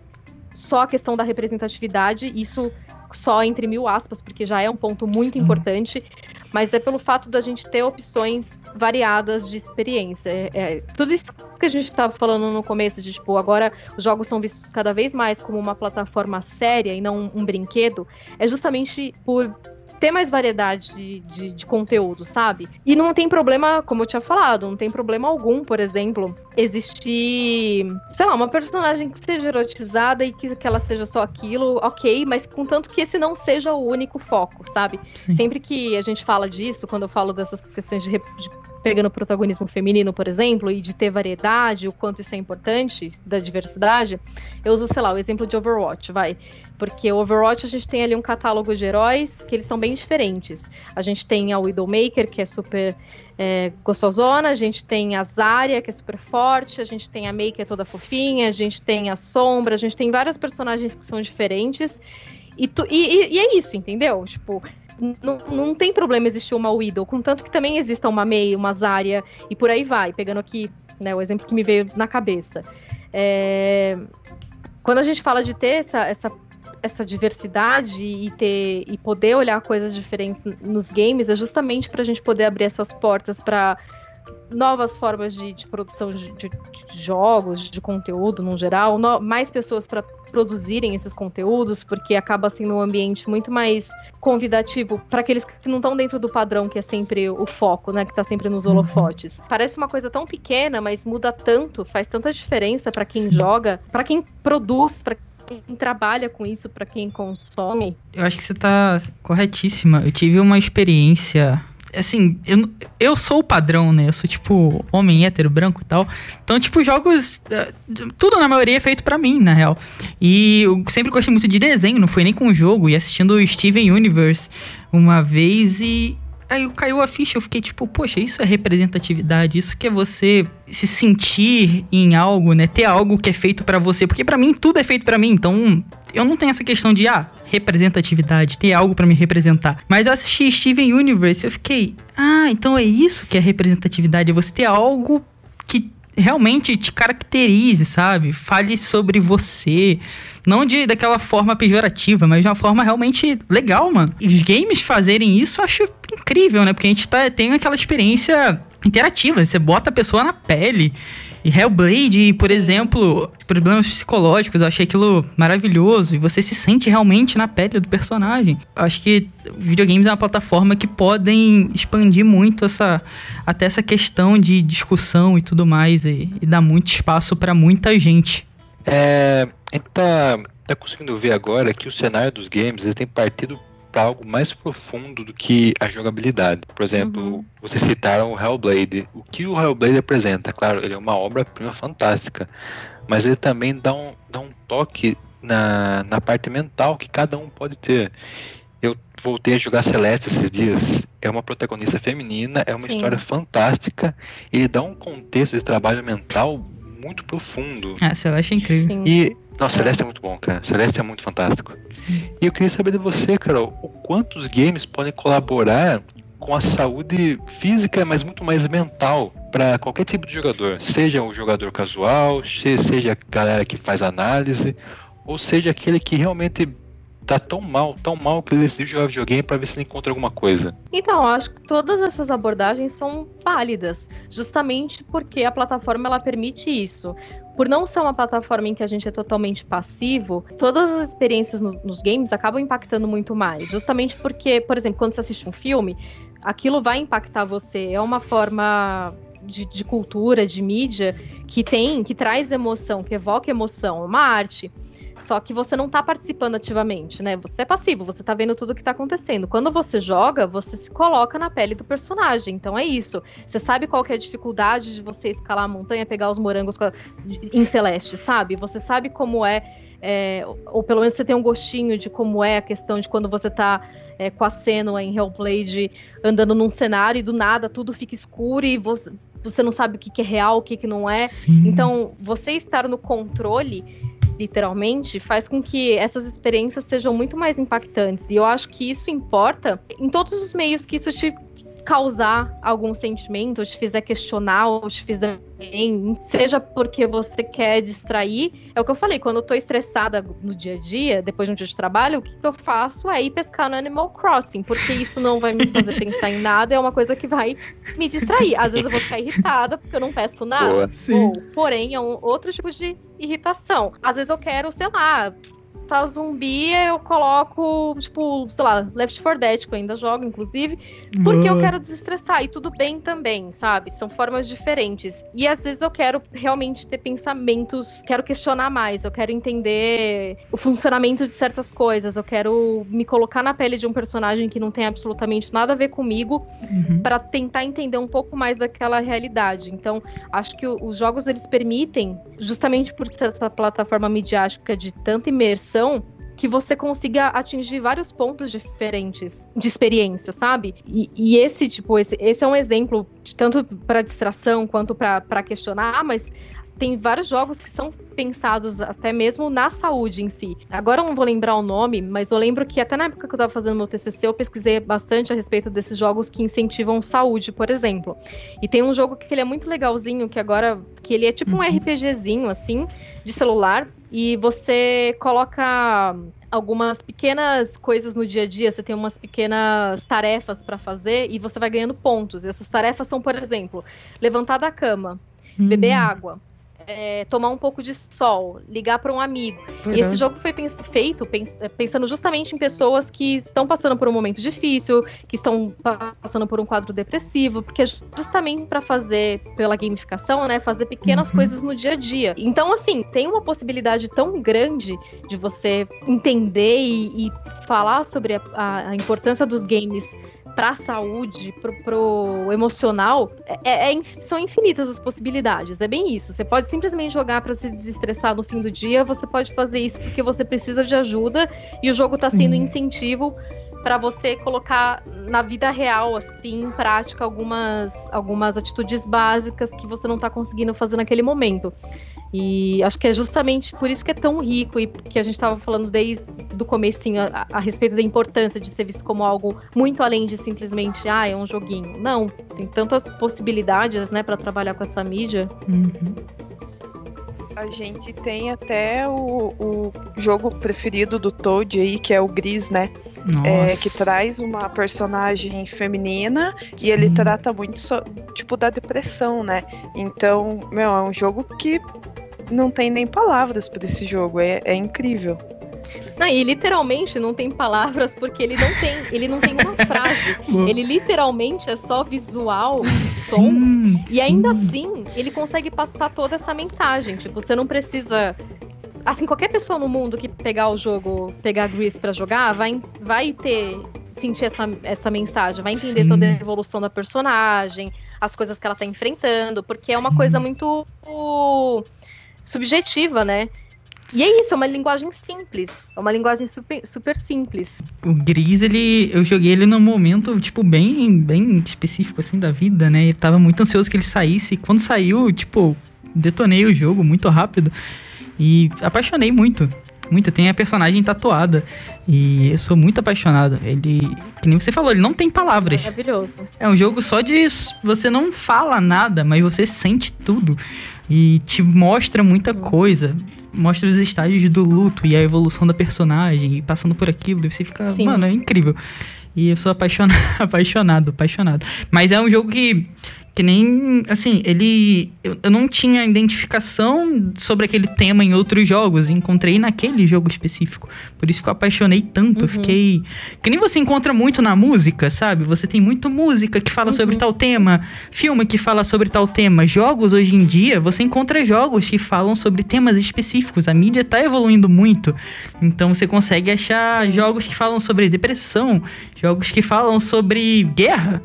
só a questão da representatividade, isso só entre mil aspas, porque já é um ponto muito Sim. importante, mas é pelo fato da gente ter opções variadas de experiência. É, é, tudo isso que a gente estava falando no começo, de tipo, agora os jogos são vistos cada vez mais como uma plataforma séria e não um, um brinquedo, é justamente por ter mais variedade de, de, de, conteúdo, sabe? E não tem problema, como eu tinha falado, não tem problema algum, por exemplo, existir, sei lá, uma personagem que seja erotizada e que, que ela seja só aquilo, ok, mas contanto que esse não seja o único foco, sabe? Sim. Sempre que a gente fala disso, quando eu falo dessas questões de, de pegando o protagonismo feminino, por exemplo, e de ter variedade, o quanto isso é importante, da diversidade, eu uso, sei lá, o exemplo de Overwatch, vai. Porque o Overwatch a gente tem ali um catálogo de heróis que eles são bem diferentes. A gente tem a Widowmaker, que é super é, gostosona, a gente tem a Zarya, que é super forte, a gente tem a Mei, que é toda fofinha, a gente tem a Sombra, a gente tem várias personagens que são diferentes. E, tu- e- e- e é isso, entendeu? Tipo, não, não tem problema existir uma Widow, contanto que também exista uma Mei, uma Zarya e por aí vai, pegando aqui né, o exemplo que me veio na cabeça. É, Quando a gente fala de ter essa, essa, essa diversidade e ter e poder olhar coisas diferentes nos games, é justamente para a gente poder abrir essas portas para novas formas de, de produção de, de- de jogos, de conteúdo no geral, no- mais pessoas para produzirem esses conteúdos, porque acaba sendo um ambiente muito mais convidativo para aqueles que não estão dentro do padrão, que é sempre o foco, né, que tá sempre nos Uhum. holofotes. Parece uma coisa tão pequena, mas muda tanto, faz tanta diferença para quem Sim. joga, para quem produz, para quem trabalha com isso, para quem consome. Eu acho que você tá corretíssima. Eu tive uma experiência. Assim, eu, eu sou o padrão, né? Eu sou tipo homem hétero, branco e tal. Então, tipo, jogos. eh, Tudo na maioria é feito pra mim, na real. E eu sempre gostei muito de desenho, não foi nem com jogo. E assistindo o Steven Universe uma vez e. Aí caiu a ficha, eu fiquei tipo, poxa, isso é representatividade, isso que é você se sentir em algo, né? Ter algo que é feito pra você, porque pra mim tudo é feito pra mim, então eu não tenho essa questão de, ah, representatividade, ter algo pra me representar. Mas eu assisti Steven Universe eu fiquei, ah, então é isso que é representatividade, é você ter algo que realmente te caracterize, sabe? Fale sobre você. Não de daquela forma pejorativa, mas de uma forma realmente legal, mano. E os games fazerem isso eu acho incrível, né? Porque a gente tá, tem aquela experiência interativa. Você bota a pessoa na pele. E Hellblade, por exemplo, problemas psicológicos, eu achei aquilo maravilhoso. E você se sente realmente na pele do personagem. Eu acho que videogames é uma plataforma que podem expandir muito essa até essa questão de discussão e tudo mais. E, e dar muito espaço pra muita gente. É, a gente tá, tá conseguindo ver agora que o cenário dos games eles têm partido para algo mais profundo do que a jogabilidade. Por exemplo, Uhum. vocês citaram o Hellblade. O que o Hellblade apresenta? Claro, ele é uma obra-prima fantástica, mas ele também dá um, dá um toque na, na parte mental que cada um pode ter. Eu voltei a jogar Celeste esses dias. É uma protagonista feminina, é uma Sim. história fantástica. Ele dá um contexto de trabalho mental muito profundo. Ah, Celeste é incrível. Sim. E. Nossa, Celeste é muito bom, cara. Celeste é muito fantástico. E eu queria saber de você, Carol, o quanto os games podem colaborar com a saúde física, mas muito mais mental para qualquer tipo de jogador. Seja um jogador casual, se- seja a galera que faz análise, ou seja aquele que realmente tá tão mal, tão mal que ele decidiu jogar videogame para ver se ele encontra alguma coisa. Então, eu acho que todas essas abordagens são válidas, justamente porque a plataforma ela permite isso. Por não ser uma plataforma em que a gente é totalmente passivo, todas as experiências no- nos games acabam impactando muito mais. Justamente porque, por exemplo, quando você assiste um filme, aquilo vai impactar você. É uma forma de, de cultura, de mídia, que tem, que traz emoção, que evoca emoção, é uma arte. Só que você não tá participando ativamente, né? Você é passivo, você tá vendo tudo que tá acontecendo. Quando você joga, você se coloca na pele do personagem. Então é isso. Você sabe qual que é a dificuldade de você escalar a montanha, pegar os morangos em Celeste, sabe? Você sabe como é, é, ou pelo menos você tem um gostinho de como é a questão de quando você tá é, com a Senua em Hellblade andando num cenário e do nada tudo fica escuro e você, você não sabe o que, que é real, o que, que não é. Sim. Então, você estar no controle, literalmente, faz com que essas experiências sejam muito mais impactantes. E eu acho que isso importa em todos os meios que isso te causar algum sentimento, ou te fizer questionar, ou te fizer bem, seja porque você quer distrair. É o que eu falei, quando eu tô estressada no dia a dia, depois de um dia de trabalho, o que, que eu faço é ir pescar no Animal Crossing, porque isso não vai me fazer pensar em nada, é uma coisa que vai me distrair. Às vezes eu vou ficar irritada porque eu não pesco nada. Boa. Sim. Ou, porém, é um outro tipo de irritação. Às vezes eu quero, sei lá, matar zumbi, eu coloco, tipo, sei lá, Left 4 Dead, que eu ainda jogo, inclusive, porque eu quero desestressar. E tudo bem também, sabe? São formas diferentes. E às vezes eu quero realmente ter pensamentos, quero questionar mais, eu quero entender o funcionamento de certas coisas, eu quero me colocar na pele de um personagem que não tem absolutamente nada a ver comigo Uhum. para tentar entender um pouco mais daquela realidade. Então, acho que os jogos eles permitem, justamente por ser essa plataforma midiática de tanta imersão, que você consiga atingir vários pontos diferentes de experiência, sabe? E, e esse tipo, esse, esse é um exemplo de tanto para distração quanto para questionar, ah, mas tem vários jogos que são pensados até mesmo na saúde em si. Agora eu não vou lembrar o nome, mas eu lembro que até na época que eu estava fazendo meu TCC, eu pesquisei bastante a respeito desses jogos que incentivam saúde, por exemplo. E tem um jogo que ele é muito legalzinho, que agora que ele é tipo um Uhum. RPGzinho assim, de celular, e você coloca algumas pequenas coisas no dia a dia, você tem umas pequenas tarefas para fazer e você vai ganhando pontos. E essas tarefas são, por exemplo, levantar da cama, beber Hum, água, é, tomar um pouco de sol, ligar para um amigo. E legal. esse jogo foi pens- feito pens- pensando justamente em pessoas que estão passando por um momento difícil, que estão pa- passando por um quadro depressivo, porque é justamente para fazer pela gamificação, né, fazer pequenas Uhum. coisas no dia a dia. Então, assim, tem uma possibilidade tão grande de você entender e, e falar sobre a, a- a importância dos games pra saúde, pro, pro emocional, é- é inf- são infinitas as possibilidades. É bem isso. Você pode simplesmente jogar pra se desestressar no fim do dia, você pode fazer isso porque você precisa de ajuda e o jogo tá sendo Uhum. incentivo pra você colocar na vida real, assim, em prática, algumas, algumas atitudes básicas que você não tá conseguindo fazer naquele momento. E acho que é justamente por isso que é tão rico e que a gente estava falando desde do comecinho a, a respeito da importância de ser visto como algo muito além de simplesmente, ah, é um joguinho. Não, tem tantas possibilidades, né, para trabalhar com essa mídia. Uhum. A gente tem até o, o jogo preferido do Toad aí, que é o Gris, né? É, que traz uma personagem feminina e ele Sim. trata muito, so- tipo, da depressão, né? Então, meu, é um jogo que não tem nem palavras para esse jogo, é, é incrível. Não, e literalmente não tem palavras porque ele não tem, ele não tem uma frase. (laughs) Ele literalmente é só visual e som. Sim, E ainda sim. assim, ele consegue passar toda essa mensagem. Tipo, você não precisa. Assim, qualquer pessoa no mundo que pegar o jogo, pegar Grease pra jogar, vai, vai ter. sentir essa, essa mensagem, vai entender Sim. toda a evolução da personagem, as coisas que ela tá enfrentando, porque é uma Sim. coisa muito subjetiva, né? E é isso, é uma linguagem simples. É uma linguagem super, super simples. O Gris, ele. Eu joguei ele num momento, tipo, bem, bem específico, assim, da vida, né? Eu tava muito ansioso que ele saísse. Quando saiu, tipo, detonei o jogo muito rápido. E apaixonei muito. Muito. Tem a personagem tatuada. E eu sou muito apaixonado. Ele. Que nem você falou, ele não tem palavras. Maravilhoso. É um jogo só de. Você não fala nada, mas você sente tudo. E te mostra muita coisa. Mostra os estágios do luto e a evolução da personagem. E passando por aquilo. E você fica. Sim. Mano, é incrível. E eu sou apaixonado, (laughs) apaixonado, apaixonado. Mas é um jogo que. Que nem. Assim, ele. Eu, eu não tinha identificação sobre aquele tema em outros jogos. Encontrei naquele jogo específico. Por isso que eu apaixonei tanto. Uhum. Fiquei. Que nem você encontra muito na música, sabe? Você tem muita música que fala sobre Uhum. tal tema, filme que fala sobre tal tema. Jogos hoje em dia, você encontra jogos que falam sobre temas específicos. A mídia tá evoluindo muito. Então você consegue achar jogos que falam sobre depressão, jogos que falam sobre guerra,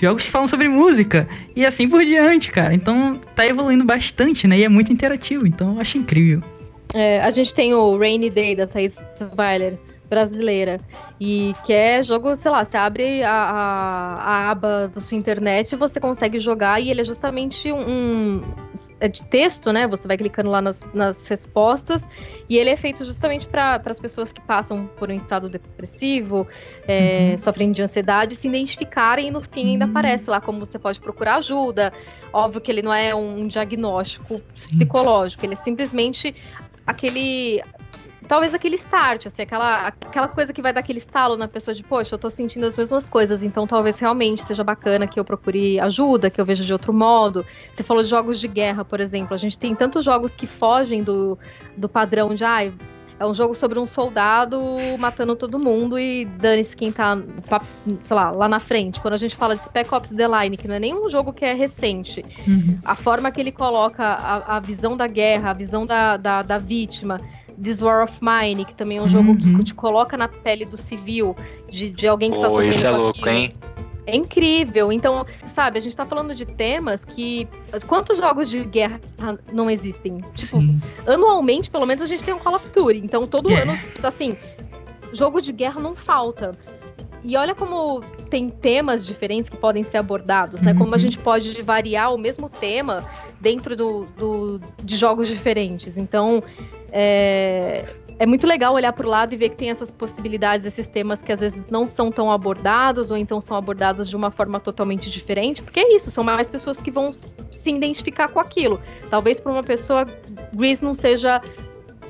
jogos que falam sobre música e assim por diante, cara. Então tá evoluindo bastante, né? E é muito interativo. Então eu acho incrível. É, a gente tem o Rainy Day da Thaís Weiler, brasileira. E que é jogo, sei lá, você abre a, a, a aba da sua internet e você consegue jogar, e ele é justamente um. um- é de texto, né? Você vai clicando lá nas, nas respostas, e ele é feito justamente para as pessoas que passam por um estado depressivo, é, Uhum. sofrem de ansiedade, se identificarem, e no fim ainda Hum. aparece lá como você pode procurar ajuda. Óbvio que ele não é um diagnóstico Sim. psicológico, ele é simplesmente aquele. Talvez aquele start, assim, aquela, aquela coisa que vai dar aquele estalo na pessoa de, poxa, eu tô sentindo as mesmas coisas, então talvez realmente seja bacana que eu procure ajuda, que eu veja de outro modo. Você falou de jogos de guerra, por exemplo. A gente tem tantos jogos que fogem do, do padrão de, ai, é um jogo sobre um soldado matando todo mundo e dane-se quem tá, sei lá, lá na frente. Quando a gente fala de Spec Ops The Line, que não é nenhum jogo que é recente, uhum. a forma que ele coloca a, a, visão da guerra, a visão da, da, da vítima, This War of Mine, que também é um uhum. jogo que uhum. te coloca na pele do civil, de, de alguém que tá sofrendo. Esse é louco, aquilo. hein? É incrível. Então, sabe, a gente tá falando de temas que. Quantos jogos de guerra não existem? Tipo, Sim. anualmente, pelo menos, a gente tem um Call of Duty. Então, todo ano, assim, jogo de guerra não falta. E olha como tem temas diferentes que podem ser abordados, né? Como a uhum. gente pode variar o mesmo tema dentro do, do de jogos diferentes. Então, é, é muito legal olhar para o lado e ver que tem essas possibilidades, esses temas que às vezes não são tão abordados ou então são abordados de uma forma totalmente diferente, porque é isso, são mais pessoas que vão se identificar com aquilo. Talvez para uma pessoa Grease não seja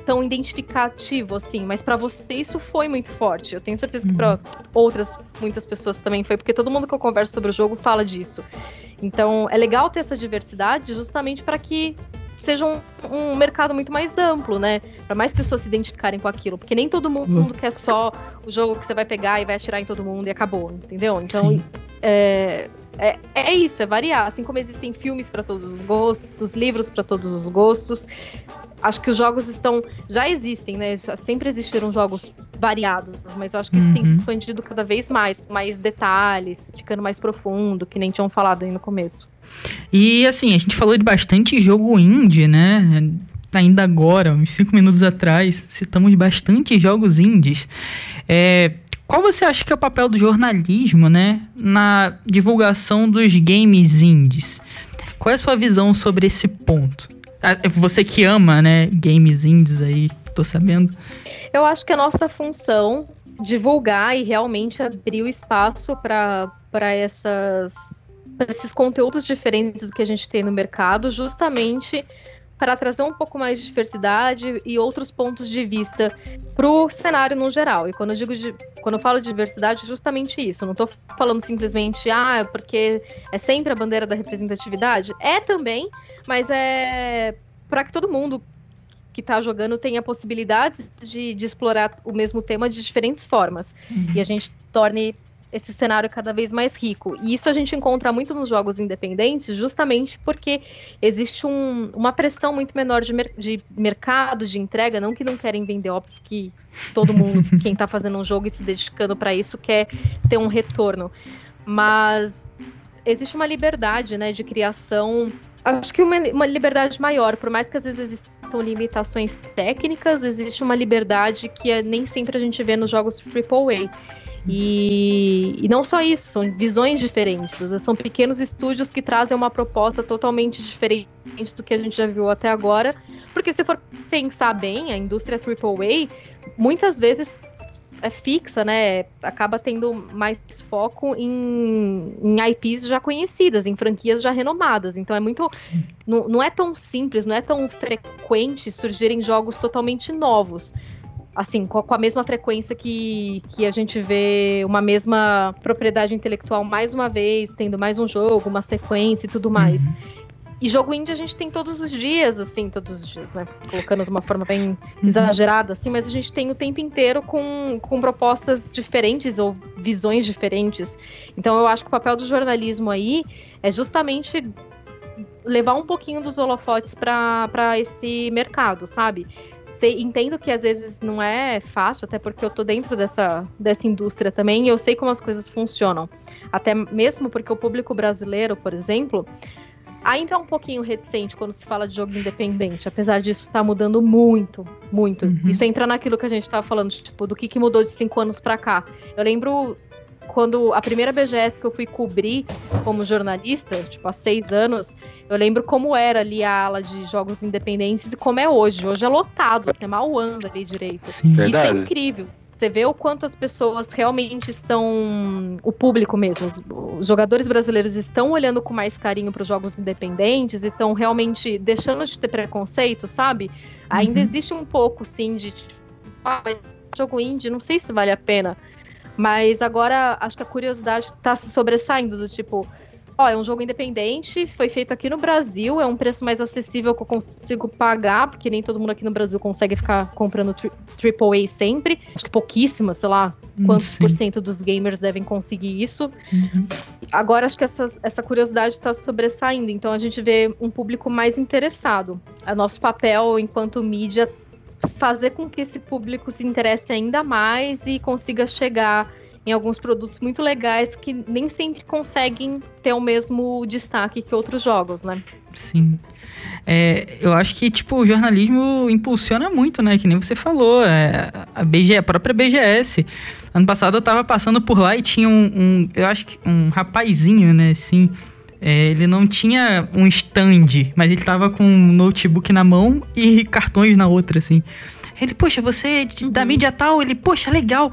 tão identificativo assim, mas para você isso foi muito forte. Eu tenho certeza que para uhum. outras muitas pessoas também foi, porque todo mundo que eu converso sobre o jogo fala disso. Então, é legal ter essa diversidade justamente para que seja um, um, mercado muito mais amplo, né? Para mais pessoas se identificarem com aquilo. Porque nem todo mundo uhum. quer só o jogo que você vai pegar e vai atirar em todo mundo e acabou, entendeu? Então, é, é, é, isso, é variar. Assim como existem filmes para todos os gostos, livros para todos os gostos. Acho que os jogos estão. Já existem, né? Sempre existiram jogos variados, mas eu acho que isso uhum. tem se expandido cada vez mais, com mais detalhes, ficando mais profundo, que nem tinham falado aí no começo. E assim, a gente falou de bastante jogo indie, né? Ainda agora, uns 5 minutos atrás, citamos bastante jogos indies. É, qual você acha que é o papel do jornalismo, né, na divulgação dos games indies? Qual é a sua visão sobre esse ponto? Ah, você que ama, né, games indies aí, tô sabendo. Eu acho que a nossa função divulgar e realmente abrir o espaço para essas para esses conteúdos diferentes do que a gente tem no mercado, justamente para trazer um pouco mais de diversidade e outros pontos de vista para o cenário no geral. E quando eu digo de, quando eu falo de diversidade, é justamente isso. Não estou falando simplesmente, ah, é porque é sempre a bandeira da representatividade. É também, mas é para que todo mundo que está jogando tenha possibilidades de, de, explorar o mesmo tema de diferentes formas. Uhum. E a gente torne esse cenário cada vez mais rico. E isso a gente encontra muito nos jogos independentes, justamente porque existe um, uma pressão muito menor de, mer de mercado, de entrega, não que não querem vender, óbvio que todo mundo, (laughs) quem está fazendo um jogo e se dedicando para isso, quer ter um retorno. Mas existe uma liberdade, né, de criação, acho que uma, uma liberdade maior, por mais que às vezes existam limitações técnicas, existe uma liberdade que é, nem sempre a gente vê nos jogos AAA. E, e não só isso, são visões diferentes. São pequenos estúdios que trazem uma proposta totalmente diferente do que a gente já viu até agora. Porque se for pensar bem, a indústria AAA muitas vezes é fixa, né? Acaba tendo mais foco em, em IPs já conhecidas, em franquias já renomadas. Então é muito. Não, não é tão simples, não é tão frequente surgirem jogos totalmente novos assim, com a, mesma frequência que, que a gente vê uma mesma propriedade intelectual mais uma vez, tendo mais um jogo, uma sequência e tudo mais. Uhum. E jogo indie a gente tem todos os dias, assim, todos os dias, né? Colocando de uma forma bem uhum. exagerada, assim, mas a gente tem o tempo inteiro com, com propostas diferentes ou visões diferentes. Então eu acho que o papel do jornalismo aí é justamente levar um pouquinho dos holofotes para esse mercado, sabe? Sei, entendo que às vezes não é fácil, até porque eu tô dentro dessa, dessa indústria também e eu sei como as coisas funcionam. Até mesmo porque o público brasileiro, por exemplo, ainda é um pouquinho reticente quando se fala de jogo independente, apesar disso tá mudando muito, muito. Uhum. Isso entra naquilo que a gente tava falando, tipo, do que, que mudou de cinco anos para cá. Eu lembro quando a primeira BGS que eu fui cobrir como jornalista, tipo, há seis anos, eu lembro como era ali a ala de jogos independentes e como é hoje. Hoje é lotado, você mal anda ali direito. Sim. Isso é incrível. Você vê o quanto as pessoas realmente estão. O público mesmo, os, os jogadores brasileiros estão olhando com mais carinho para os jogos independentes e estão realmente deixando de ter preconceito, sabe? Ainda uhum. existe um pouco, sim, de. Ah, mas jogo indie, não sei se vale a pena. Mas agora acho que a curiosidade está se sobressaindo do tipo, ó, é um jogo independente, foi feito aqui no Brasil, é um preço mais acessível que eu consigo pagar, porque nem todo mundo aqui no Brasil consegue ficar comprando AAA sempre. Acho que pouquíssimas, sei lá, quantos Sim. por cento dos gamers devem conseguir isso. Uhum. Agora acho que essa, essa curiosidade está sobressaindo, então a gente vê um público mais interessado. É nosso papel enquanto mídia fazer com que esse público se interesse ainda mais e consiga chegar em alguns produtos muito legais que nem sempre conseguem ter o mesmo destaque que outros jogos, né? Sim. É, eu acho que, tipo, o jornalismo impulsiona muito, né? Que nem você falou. É, a, BG, a própria BGS. Ano passado eu tava passando por lá e tinha um, um eu acho que um rapazinho, né, assim. É, ele não tinha um stand, mas ele tava com um notebook na mão e cartões na outra, assim. Ele, poxa, você é de, uhum. da mídia tal? Ele, poxa, legal.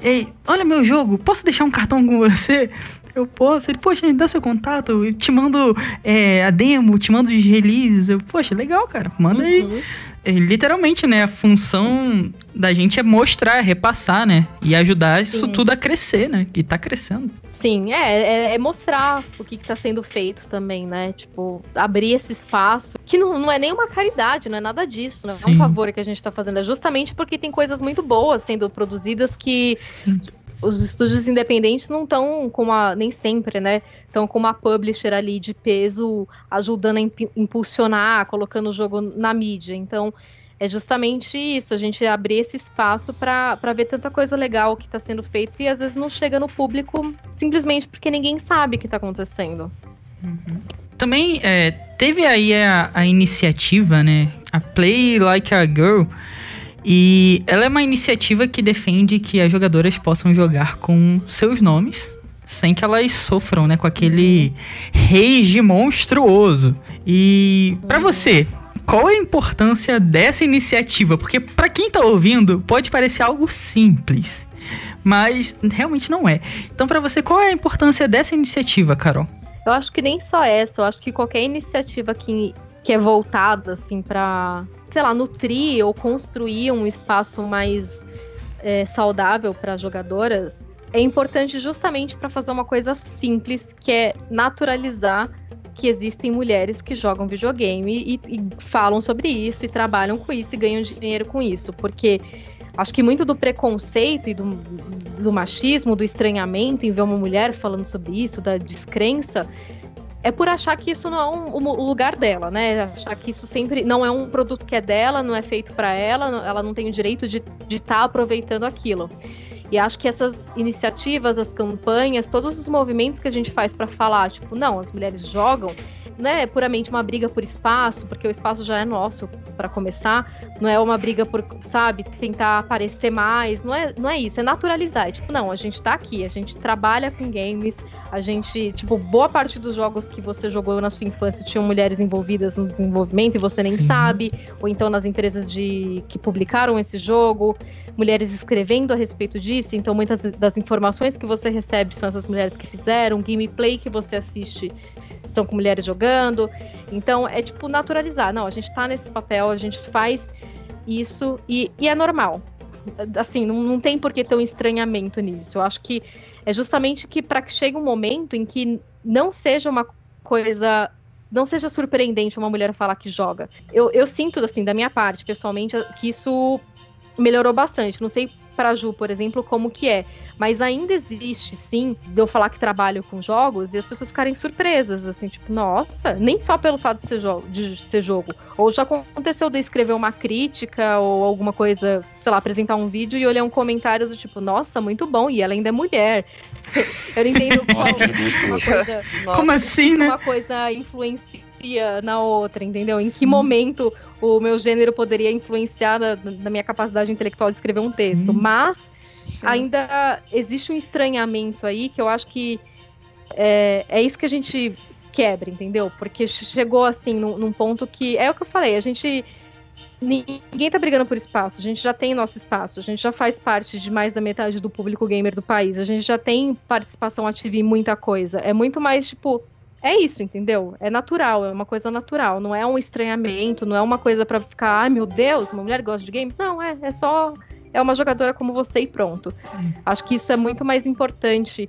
Ei, olha meu jogo, posso deixar um cartão com você? Eu posso. Ele, poxa, me dá seu contato, eu te mando é, a demo, te mando os releases. Eu, poxa, legal, cara, manda uhum. aí. É, literalmente, né? A função da gente é mostrar, é repassar, né? E ajudar Sim. isso tudo a crescer, né? E tá crescendo. Sim, é, é, é mostrar o que, que tá sendo feito também, né? Tipo, abrir esse espaço, que não, não é nenhuma caridade, não é nada disso, não é um favor que a gente tá fazendo, é justamente porque tem coisas muito boas sendo produzidas que Sim os estúdios independentes não estão com uma. nem sempre, né? Estão com uma publisher ali de peso ajudando a imp impulsionar, colocando o jogo na mídia. Então, é justamente isso, a gente abrir esse espaço para ver tanta coisa legal que está sendo feita e às vezes não chega no público simplesmente porque ninguém sabe o que está acontecendo. Uhum. Também é, teve aí a, a iniciativa, né? A Play Like a Girl e ela é uma iniciativa que defende que as jogadoras possam jogar com seus nomes, sem que elas sofram, né, com aquele rage monstruoso. E para você, qual é a importância dessa iniciativa? Porque para quem tá ouvindo, pode parecer algo simples, mas realmente não é. Então para você, qual é a importância dessa iniciativa, Carol? Eu acho que nem só essa, eu acho que qualquer iniciativa que, que é voltada assim para sei lá, nutrir ou construir um espaço mais é, saudável para jogadoras é importante justamente para fazer uma coisa simples, que é naturalizar que existem mulheres que jogam videogame e, e, falam sobre isso e trabalham com isso e ganham dinheiro com isso. Porque acho que muito do preconceito e do, do machismo, do estranhamento em ver uma mulher falando sobre isso, da descrença, é por achar que isso não é um, o lugar dela, né? Achar que isso sempre não é um produto que é dela, não é feito para ela, ela não tem o direito de estar tá aproveitando aquilo. E acho que essas iniciativas, as campanhas, todos os movimentos que a gente faz para falar, tipo, não, as mulheres jogam, não é puramente uma briga por espaço, porque o espaço já é nosso para começar, não é uma briga por, sabe, tentar aparecer mais, não é, não é isso, é naturalizar. É tipo, não, a gente tá aqui, a gente trabalha com games, a gente, tipo, boa parte dos jogos que você jogou na sua infância tinham mulheres envolvidas no desenvolvimento e você nem Sim. sabe, ou então nas empresas de que publicaram esse jogo, mulheres escrevendo a respeito disso, então muitas das informações que você recebe são essas mulheres que fizeram, gameplay que você assiste são com mulheres jogando. Então é tipo naturalizar. Não, a gente tá nesse papel, a gente faz isso e, e é normal. Assim, não, não tem por que ter um estranhamento nisso. Eu acho que é justamente que para que chegue um momento em que não seja uma coisa não seja surpreendente uma mulher falar que joga. Eu, eu sinto, assim, da minha parte, pessoalmente, que isso melhorou bastante. Não sei para a Ju, por exemplo, como que é. Mas ainda existe, sim, de eu falar que trabalho com jogos e as pessoas ficarem surpresas, assim, tipo, nossa, nem só pelo fato de ser, jo de ser jogo. Ou já aconteceu de escrever uma crítica ou alguma coisa, sei lá, apresentar um vídeo e olhar um comentário do tipo, nossa, muito bom, e ela ainda é mulher. (laughs) eu não entendo qual, uma coisa. Nossa, Como assim, né? Uma coisa influencia na outra, entendeu? Em que momento o meu gênero poderia influenciar na, na minha capacidade intelectual de escrever um texto. Sim. Mas Sim. ainda existe um estranhamento aí que eu acho que é, é isso que a gente quebra, entendeu? Porque chegou assim num, num ponto que é o que eu falei, a gente ninguém tá brigando por espaço, a gente já tem nosso espaço, a gente já faz parte de mais da metade do público gamer do país, a gente já tem participação ativa em muita coisa. É muito mais tipo, é isso, entendeu? É natural, é uma coisa natural, não é um estranhamento, não é uma coisa para ficar, ai meu Deus, uma mulher gosta de games. Não, é, é só é uma jogadora como você e pronto. Acho que isso é muito mais importante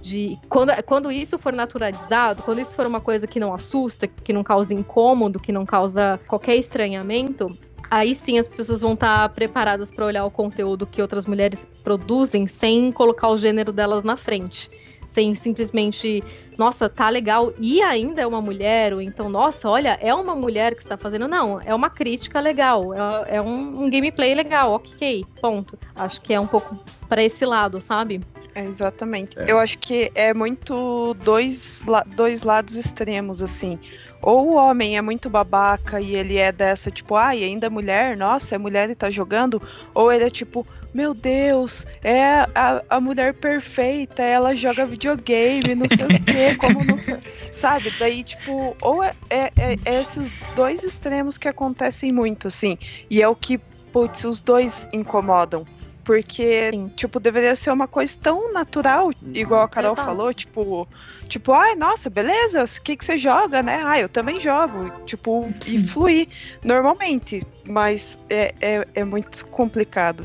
De quando, quando isso for naturalizado, quando isso for uma coisa que não assusta, que não causa incômodo, que não causa qualquer estranhamento, aí sim as pessoas vão estar preparadas para olhar o conteúdo que outras mulheres produzem sem colocar o gênero delas na frente. Sem simplesmente, nossa, tá legal e ainda é uma mulher, ou então, nossa, olha, é uma mulher que está fazendo. Não, é uma crítica legal, é, é um, um gameplay legal, ok, ponto. Acho que é um pouco para esse lado, sabe? É, exatamente. É. Eu acho que é muito dois, dois lados extremos, assim. Ou o homem é muito babaca e ele é dessa, tipo, ai, ah, ainda é mulher, nossa, é mulher e tá jogando. Ou ele é tipo, meu Deus, é a, a mulher perfeita, ela joga videogame, não sei o (laughs) quê, como não sei. Sabe? Daí, tipo, ou é, é, é, é esses dois extremos que acontecem muito, assim. E é o que, putz, os dois incomodam. Porque, Sim. tipo, deveria ser uma coisa tão natural, igual a Carol Exato. falou, tipo, tipo, ai, nossa, beleza, o que, que você joga, né? Ah, eu também jogo. Tipo, Sim. e fluir normalmente. Mas é, é, é muito complicado.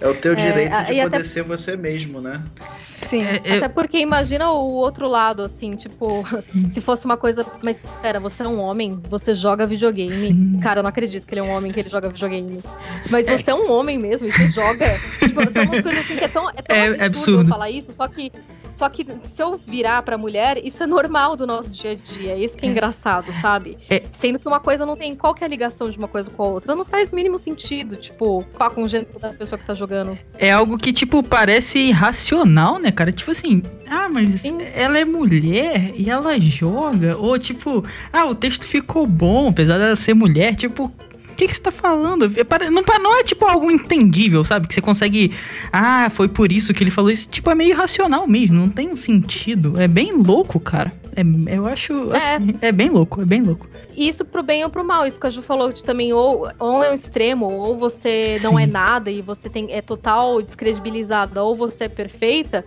É o teu é, direito de poder até... ser você mesmo, né? Sim. É, é, até porque imagina o outro lado, assim, tipo, (laughs) se fosse uma coisa. Mas espera, você é um homem, você joga videogame. Sim. Cara, eu não acredito que ele é um homem que ele joga videogame. (laughs) Mas é. você é um homem mesmo e você joga. tipo, são umas coisas assim que é tão, é tão é, absurdo, absurdo falar isso, só que só que se eu virar pra mulher, isso é normal do nosso dia a dia. Isso que é, é. engraçado, sabe? É. Sendo que uma coisa não tem qualquer ligação de uma coisa com a outra. Não faz mínimo sentido, tipo, com o gênero da pessoa que tá jogando. É algo que, tipo, parece irracional, né, cara? Tipo assim, ah, mas Sim. ela é mulher e ela joga. Ou tipo, ah, o texto ficou bom, apesar dela ser mulher. Tipo, que, que você tá falando? É não, não é tipo algo entendível, sabe? Que você consegue. Ah, foi por isso que ele falou isso. Tipo, é meio irracional mesmo, não tem um sentido. É bem louco, cara. É, eu acho. É. Assim, é. é bem louco, é bem louco. Isso pro bem ou pro mal. Isso que a Ju falou de também, ou, ou é um extremo, ou você não é nada e você tem, é total descredibilizada, ou você é perfeita.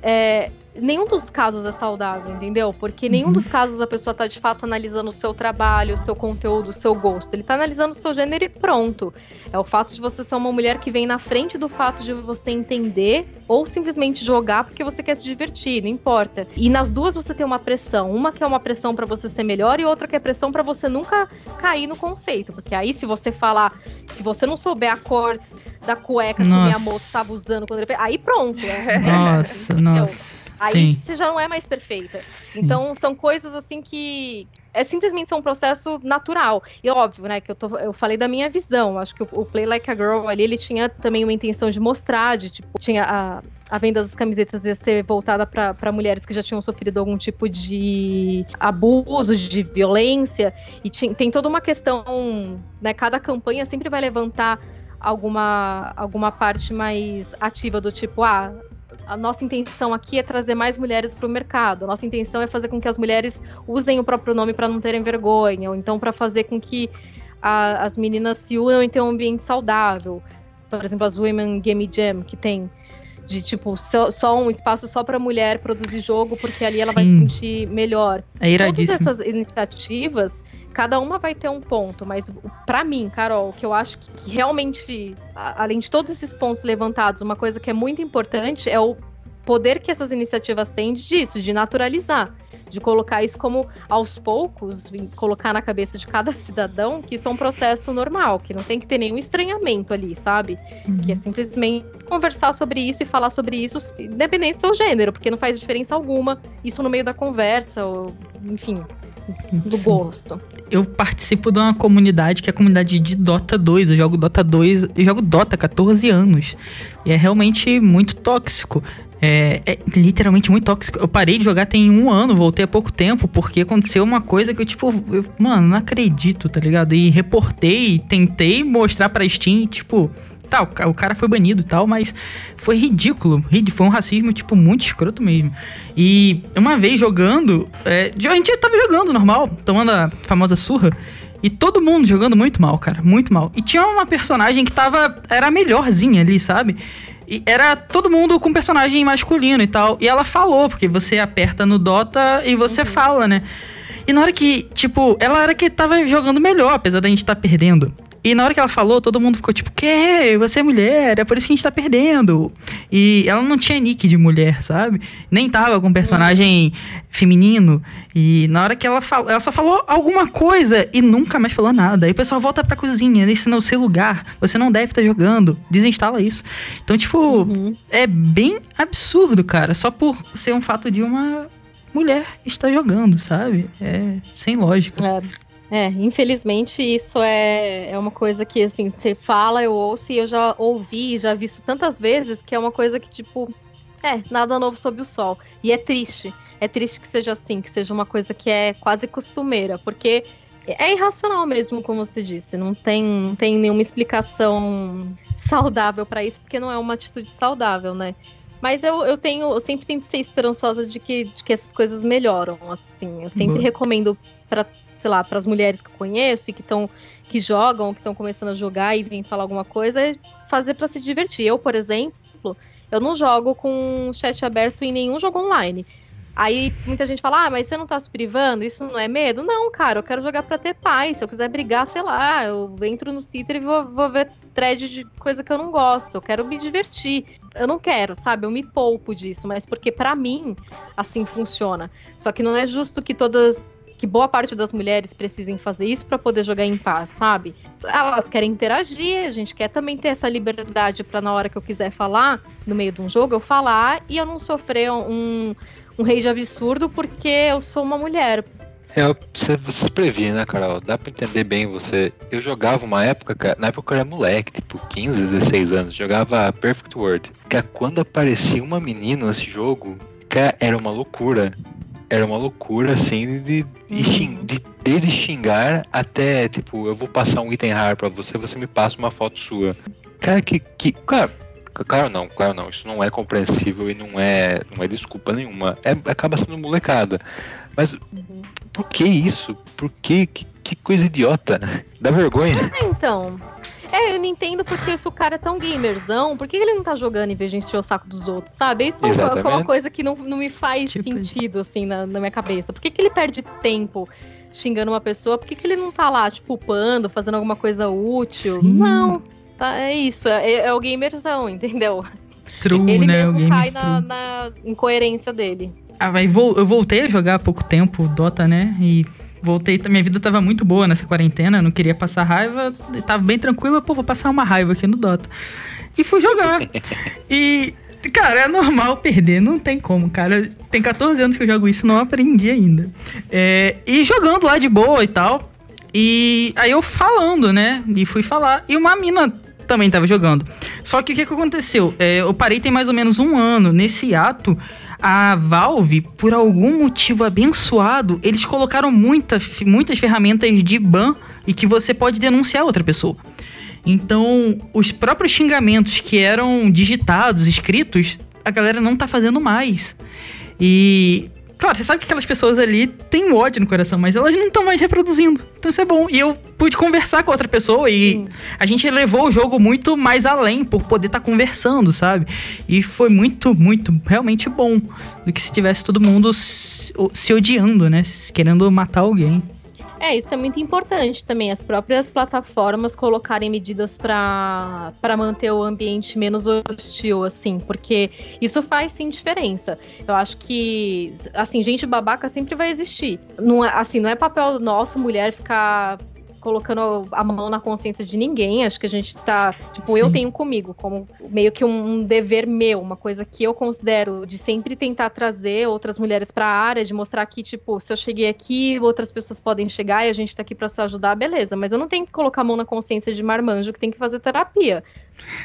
É, nenhum dos casos é saudável, entendeu? Porque nenhum uhum. dos casos a pessoa tá de fato analisando o seu trabalho, o seu conteúdo, o seu gosto. Ele tá analisando o seu gênero e pronto. É o fato de você ser uma mulher que vem na frente do fato de você entender ou simplesmente jogar porque você quer se divertir, não importa. E nas duas você tem uma pressão, uma que é uma pressão para você ser melhor e outra que é pressão para você nunca cair no conceito, porque aí se você falar, se você não souber a cor da cueca nossa. que minha moça estava usando quando ele aí pronto. Nossa, nossa. Aí Sim. você já não é mais perfeita. Sim. Então são coisas assim que é simplesmente um processo natural. E óbvio, né, que eu, tô, eu falei da minha visão. Acho que o, o, Play Like a Girl ali, ele tinha também uma intenção de mostrar, de tipo, tinha a, a venda das camisetas ia ser voltada para mulheres que já tinham sofrido algum tipo de abuso, de violência. E tinha, tem toda uma questão, né, cada campanha sempre vai levantar alguma, alguma parte mais ativa do tipo, ah, a nossa intenção aqui é trazer mais mulheres para o mercado. A nossa intenção é fazer com que as mulheres usem o próprio nome para não terem vergonha, ou então para fazer com que a, as meninas se unam e tenham um ambiente saudável. Por exemplo, as Women Game Jam, que tem de tipo só, só um espaço só para mulher produzir jogo, porque ali ela Sim. vai se sentir melhor. É Todas essas iniciativas cada uma vai ter um ponto, mas para mim, Carol, que eu acho que realmente, além de todos esses pontos levantados, uma coisa que é muito importante é o poder que essas iniciativas têm disso, de naturalizar, de colocar isso como aos poucos, colocar na cabeça de cada (laughs) cidadão que isso é um processo normal, que não tem que ter nenhum estranhamento ali, sabe? Uhum. Que é simplesmente conversar sobre isso e falar sobre isso, independente do seu gênero, porque não faz diferença alguma isso no meio da conversa, ou enfim, do gosto. Eu participo de uma comunidade que é a comunidade de Dota 2. Eu jogo Dota 2, eu jogo Dota há 14 anos. E é realmente muito tóxico. É, é, literalmente muito tóxico. Eu parei de jogar tem um ano, voltei há pouco tempo, porque aconteceu uma coisa que eu, tipo, eu, mano, não acredito, tá ligado? E reportei, tentei mostrar pra Steam, tipo, tá, o cara foi banido e tal, mas foi ridículo. Foi um racismo, tipo, muito escroto mesmo. E uma vez jogando, é, a gente tava jogando normal, tomando a famosa surra. E todo mundo jogando muito mal, cara, muito mal. E tinha uma personagem que tava. Era a melhorzinha ali, sabe? E era todo mundo com personagem masculino e tal. E ela falou, porque você aperta no Dota e você uhum. fala, né? E na hora que, tipo, ela era que tava jogando melhor, apesar da gente estar tá perdendo. E na hora que ela falou, todo mundo ficou tipo, que? Você é mulher, é por isso que a gente tá perdendo. E ela não tinha nick de mulher, sabe? Nem tava com personagem feminino. E na hora que ela falou, ela só falou alguma coisa e nunca mais falou nada. Aí o pessoal volta pra cozinha, esse não é o seu lugar, você não deve estar tá jogando, desinstala isso. Então, tipo, uhum. é bem absurdo, cara, só por ser um fato de uma mulher estar jogando, sabe? É sem lógica. É. É, infelizmente isso é, é uma coisa que, assim, você fala, eu ouço e eu já ouvi, já visto tantas vezes que é uma coisa que, tipo, é, nada novo sob o sol. E é triste. É triste que seja assim, que seja uma coisa que é quase costumeira, porque é irracional mesmo, como você disse. Não tem, não tem nenhuma explicação saudável para isso, porque não é uma atitude saudável, né? Mas eu, eu tenho, eu sempre tento ser esperançosa de que, de que essas coisas melhoram, assim. Eu sempre Boa. recomendo para sei lá, para as mulheres que eu conheço e que estão que jogam, que estão começando a jogar e vêm falar alguma coisa, é fazer para se divertir. Eu, por exemplo, eu não jogo com chat aberto em nenhum jogo online. Aí muita gente fala, ah, mas você não tá se privando? Isso não é medo? Não, cara, eu quero jogar pra ter paz. Se eu quiser brigar, sei lá, eu entro no Twitter e vou, vou ver thread de coisa que eu não gosto. Eu quero me divertir. Eu não quero, sabe? Eu me poupo disso, mas porque para mim assim funciona. Só que não é justo que todas que boa parte das mulheres precisem fazer isso para poder jogar em paz, sabe? Elas querem interagir, a gente quer também ter essa liberdade para na hora que eu quiser falar no meio de um jogo eu falar e eu não sofrer um um rage absurdo porque eu sou uma mulher. É, você, você se previne, né, Carol? Dá pra entender bem você. Eu jogava uma época, cara, na época eu era moleque, tipo 15, 16 anos, jogava Perfect World. Que quando aparecia uma menina nesse jogo, cara, era uma loucura era uma loucura, assim, de, de, uhum. de, desde xingar até, tipo, eu vou passar um item raro pra você, você me passa uma foto sua. Cara, que. que cara, claro não, claro não, isso não é compreensível e não é, não é desculpa nenhuma. É, acaba sendo molecada. Mas uhum. por que isso? Por que, que, que coisa idiota? (laughs) Dá vergonha. Então, é, eu não entendo porque se o cara é tão gamerzão, por que ele não tá jogando em vez de encher o saco dos outros, sabe? Isso é uma coisa que não, não me faz tipo sentido, isso. assim, na, na, minha cabeça. Por que, que ele perde tempo xingando uma pessoa? Por que, que ele não tá lá, tipo, upando, fazendo alguma coisa útil? Sim. Não, tá, é isso, é, é o gamerzão, entendeu? True, ele né? mesmo cai na, na incoerência dele. Ah, mas eu voltei a jogar há pouco tempo Dota, né? E voltei, minha vida tava muito boa nessa quarentena, não queria passar raiva, tava bem tranquila, pô, vou passar uma raiva aqui no Dota. E fui jogar. (laughs) e, cara, é normal perder, não tem como, cara. Tem 14 anos que eu jogo isso, não aprendi ainda. É, e jogando lá de boa e tal. E aí eu falando, né? E fui falar. E uma mina também tava jogando. Só que o que, que aconteceu? É, eu parei tem mais ou menos um ano. Nesse ato, a Valve, por algum motivo abençoado, eles colocaram muitas, muitas ferramentas de ban e que você pode denunciar outra pessoa. Então, os próprios xingamentos que eram digitados, escritos, a galera não tá fazendo mais. E Claro, você sabe que aquelas pessoas ali têm ódio no coração, mas elas não estão mais reproduzindo. Então isso é bom. E eu pude conversar com outra pessoa e Sim. a gente levou o jogo muito mais além por poder estar tá conversando, sabe? E foi muito, muito, realmente bom do que se tivesse todo mundo se, se odiando, né? Querendo matar alguém. É, isso é muito importante também, as próprias plataformas colocarem medidas para manter o ambiente menos hostil, assim, porque isso faz sim diferença. Eu acho que, assim, gente babaca sempre vai existir. Não é, assim, não é papel nosso, mulher, ficar colocando a mão na consciência de ninguém. Acho que a gente tá. Tipo, Sim. eu tenho comigo, como meio que um, dever meu, uma coisa que eu considero de sempre tentar trazer outras mulheres para a área, de mostrar que, tipo, se eu cheguei aqui, outras pessoas podem chegar e a gente tá aqui para se ajudar, beleza. Mas eu não tenho que colocar a mão na consciência de marmanjo que tem que fazer terapia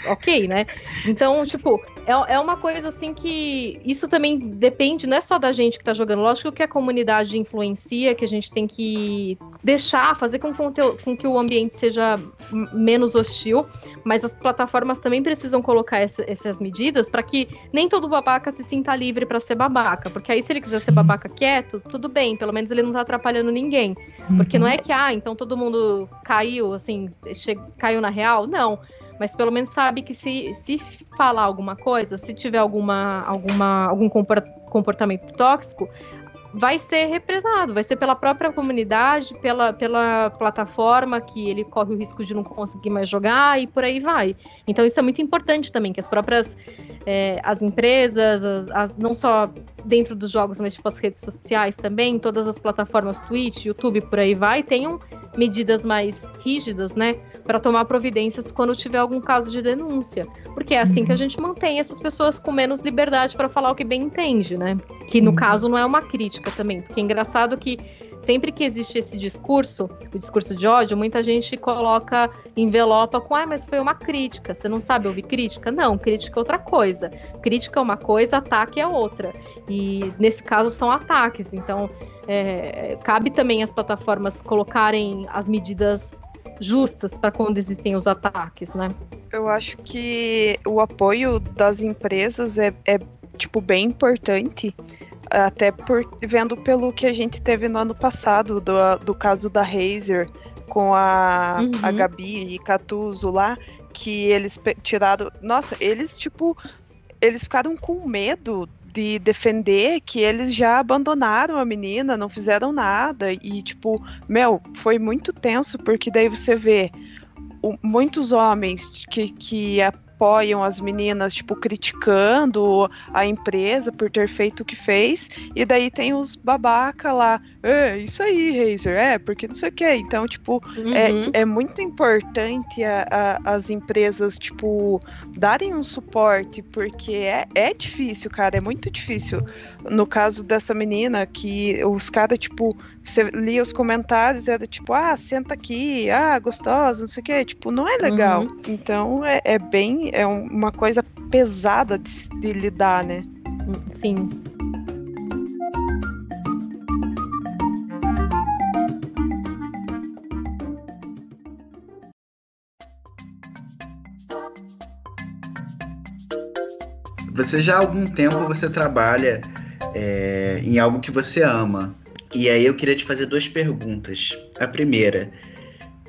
ok, né? Então, tipo, é, é uma coisa assim que isso também depende, não é só da gente que tá jogando. Lógico que a comunidade influencia, que a gente tem que deixar, fazer com, com que o ambiente seja menos hostil, mas as plataformas também precisam colocar essa, essas medidas para que nem todo babaca se sinta livre para ser babaca. Porque aí, se ele quiser Sim. ser babaca quieto, tudo bem, pelo menos ele não tá atrapalhando ninguém. Porque uhum. não é que, ah, então todo mundo caiu, assim, caiu na real. Não mas pelo menos sabe que se, se falar alguma coisa, se tiver alguma, alguma, algum comportamento tóxico, vai ser represado, vai ser pela própria comunidade, pela, pela plataforma que ele corre o risco de não conseguir mais jogar e por aí vai. Então isso é muito importante também, que as próprias é, as empresas, as, as, não só dentro dos jogos, mas tipo as redes sociais também, todas as plataformas Twitch, YouTube, por aí vai, tenham medidas mais rígidas, né, para tomar providências quando tiver algum caso de denúncia, porque é assim uhum. que a uhum. gente mantém essas pessoas com menos liberdade para falar o que bem entende, né? Que no uhum. caso não é uma crítica também, porque é engraçado que sempre que existe esse discurso, o discurso de ódio, muita gente coloca, envelopa com, ah, mas foi uma crítica. Você não sabe ouvir crítica? Não, crítica é outra coisa. Crítica é uma coisa, ataque é outra. E nesse caso são ataques. Então, é, cabe também às plataformas colocarem as medidas justas para quando existem os ataques, né? Eu acho que o apoio das empresas é, é tipo bem importante até por vendo pelo que a gente teve no ano passado, do, do caso da Razer com a, uhum. a Gabi e Catuso lá, que eles tiraram. Nossa, eles, tipo, eles ficaram com medo de defender que eles já abandonaram a menina, não fizeram nada. E, tipo, meu, foi muito tenso, porque daí você vê o, muitos homens que, que apoiam as meninas, tipo, criticando a empresa por ter feito o que fez, e daí tem os babaca lá, é, isso aí, Razer, é, porque não sei o que. Então, tipo, é, uhum. é, é muito importante a, a, as empresas, tipo, darem um suporte, porque é, é difícil, cara, é muito difícil. No caso dessa menina, que os caras, tipo, você lia os comentários e era tipo, ah, senta aqui, ah, gostosa, não sei o que, tipo, não é legal. Uhum. Então é, é, bem, é uma coisa pesada de, de lidar, né? Sim. Você já há algum tempo você trabalha é, em algo que você ama. E aí eu queria te fazer duas perguntas. A primeira,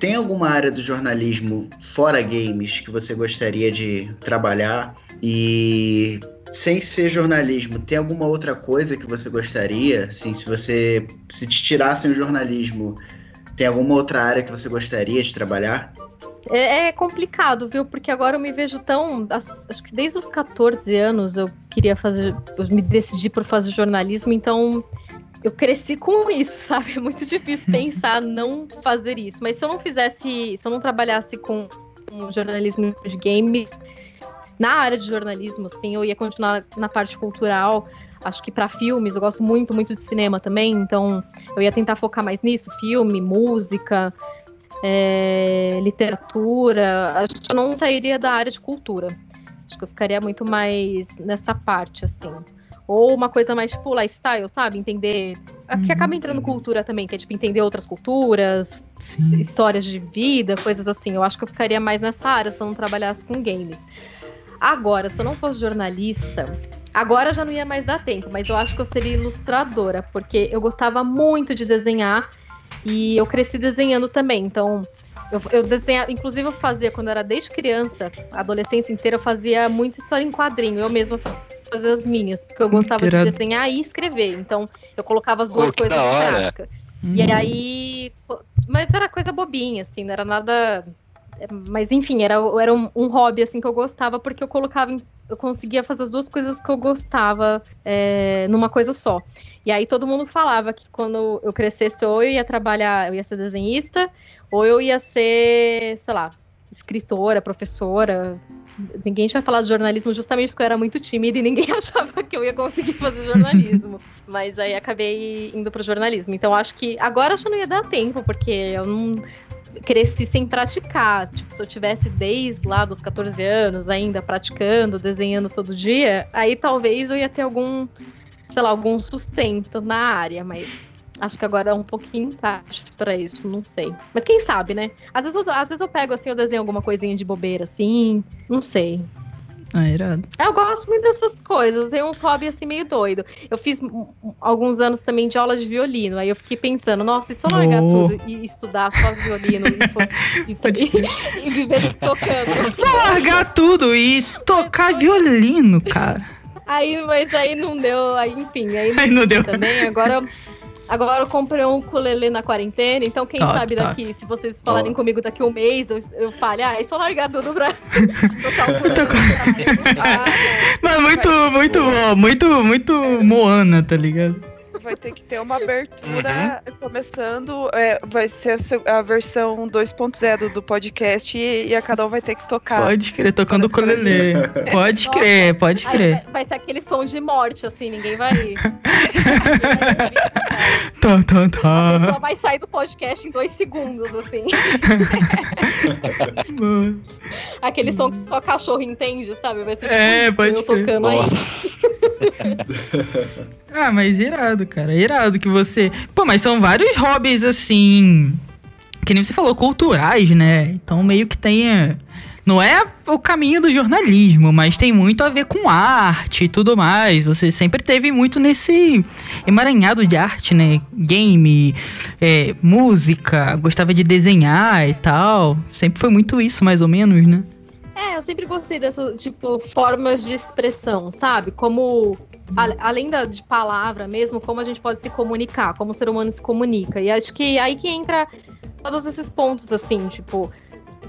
tem alguma área do jornalismo fora games que você gostaria de trabalhar? E sem ser jornalismo, tem alguma outra coisa que você gostaria? Assim, se você se te tirassem o jornalismo, tem alguma outra área que você gostaria de trabalhar? É, é, complicado, viu? Porque agora eu me vejo tão. Acho que desde os 14 anos eu queria fazer. Eu me decidi por fazer jornalismo, então eu cresci com isso, (laughs) sabe? É muito difícil pensar não fazer isso. Mas se eu não fizesse, se eu não trabalhasse com, com jornalismo de games, na área de jornalismo, assim, eu ia continuar na parte cultural. Acho que para filmes, eu gosto muito, muito de cinema também, então eu ia tentar focar mais nisso, filme, música, é, literatura. Acho que eu não sairia da área de cultura. Acho que eu ficaria muito mais nessa parte, assim. Ou uma coisa mais tipo lifestyle, sabe? Entender. Uhum. Que acaba entrando cultura também, que é tipo entender outras culturas, Sim. histórias de vida, coisas assim. Eu acho que eu ficaria mais nessa área se eu não trabalhasse com games. Agora, se eu não fosse jornalista, agora já não ia mais dar tempo, mas eu acho que eu seria ilustradora, porque eu gostava muito de desenhar e eu cresci desenhando também. Então, eu, eu desenhava, inclusive eu fazia quando eu era desde criança, adolescência inteira, eu fazia muito história em quadrinho. Eu mesma fazer as minhas, porque eu gostava de desenhar e escrever. Então, eu colocava as duas oh, coisas em prática. Hum. E aí. Mas era coisa bobinha, assim, não era nada. Mas enfim, era, era um, um hobby assim que eu gostava, porque eu colocava eu conseguia fazer as duas coisas que eu gostava é, numa coisa só. E aí todo mundo falava que quando eu crescesse, ou eu ia trabalhar, eu ia ser desenhista, ou eu ia ser, sei lá, escritora, professora, ninguém tinha falado de jornalismo justamente porque eu era muito tímida e ninguém (laughs) achava que eu ia conseguir fazer jornalismo. (laughs) Mas aí acabei indo pro jornalismo. Então acho que agora acho que não ia dar tempo, porque eu não cresci sem praticar. Tipo, se eu tivesse desde lá dos 14 anos ainda praticando, desenhando todo dia, aí talvez eu ia ter algum, sei lá, algum sustento na área, mas Acho que agora é um pouquinho tarde pra isso, não sei. Mas quem sabe, né? Às vezes, eu, às vezes eu pego assim, eu desenho alguma coisinha de bobeira assim, não sei. Ah, irado. Eu gosto muito dessas coisas, tem uns hobbies assim meio doido. Eu fiz alguns anos também de aula de violino, aí eu fiquei pensando, nossa, e se eu largar oh. tudo e estudar só violino e, e, (laughs) (laughs) e, viver tocando? (laughs) Vou largar tudo e tocar violino, cara. Aí, mas aí não deu, aí enfim, aí não, Aí não deu. também. Agora, agora eu comprei um ukulele na quarentena, então quem Top, sabe top. daqui, se vocês falarem comigo daqui um mês, eu, eu fale, ah, (laughs) é só largar tudo pra tocar o ukulele. Ah, Mas muito, muito muito, muito Moana, tá ligado? Vai ter que ter uma abertura começando. é, vai ser a a, versão 2.0 do podcast e, e a Carol vai ter que tocar. Pode crer, tocando o ukulele. Pode crer, (laughs) pode crer. vai, vai ser aquele som de morte, assim, ninguém vai. (laughs) Tá, tá, A tá. pessoa vai sair do podcast em dois segundos, assim. (laughs) Aquele som que só cachorro entende, sabe? Vai ser tipo É, pode eu crer. tocando aí. (laughs) Ah, mas irado, cara. Irado que você. Pô, mas são vários hobbies assim. Que nem você falou, culturais, né? Então meio que tem. é, Não é o caminho do jornalismo, mas tem muito a ver com arte e tudo mais. Você sempre teve muito nesse emaranhado de arte, né? Game, é, música, gostava de desenhar e tal. Sempre foi muito isso, mais ou menos, né? Eu sempre gostei dessas, tipo, formas de expressão, sabe? Como, a- além da, de palavra mesmo, como a gente pode se comunicar, como o ser humano se comunica. E acho que aí que entra todos esses pontos, assim, tipo,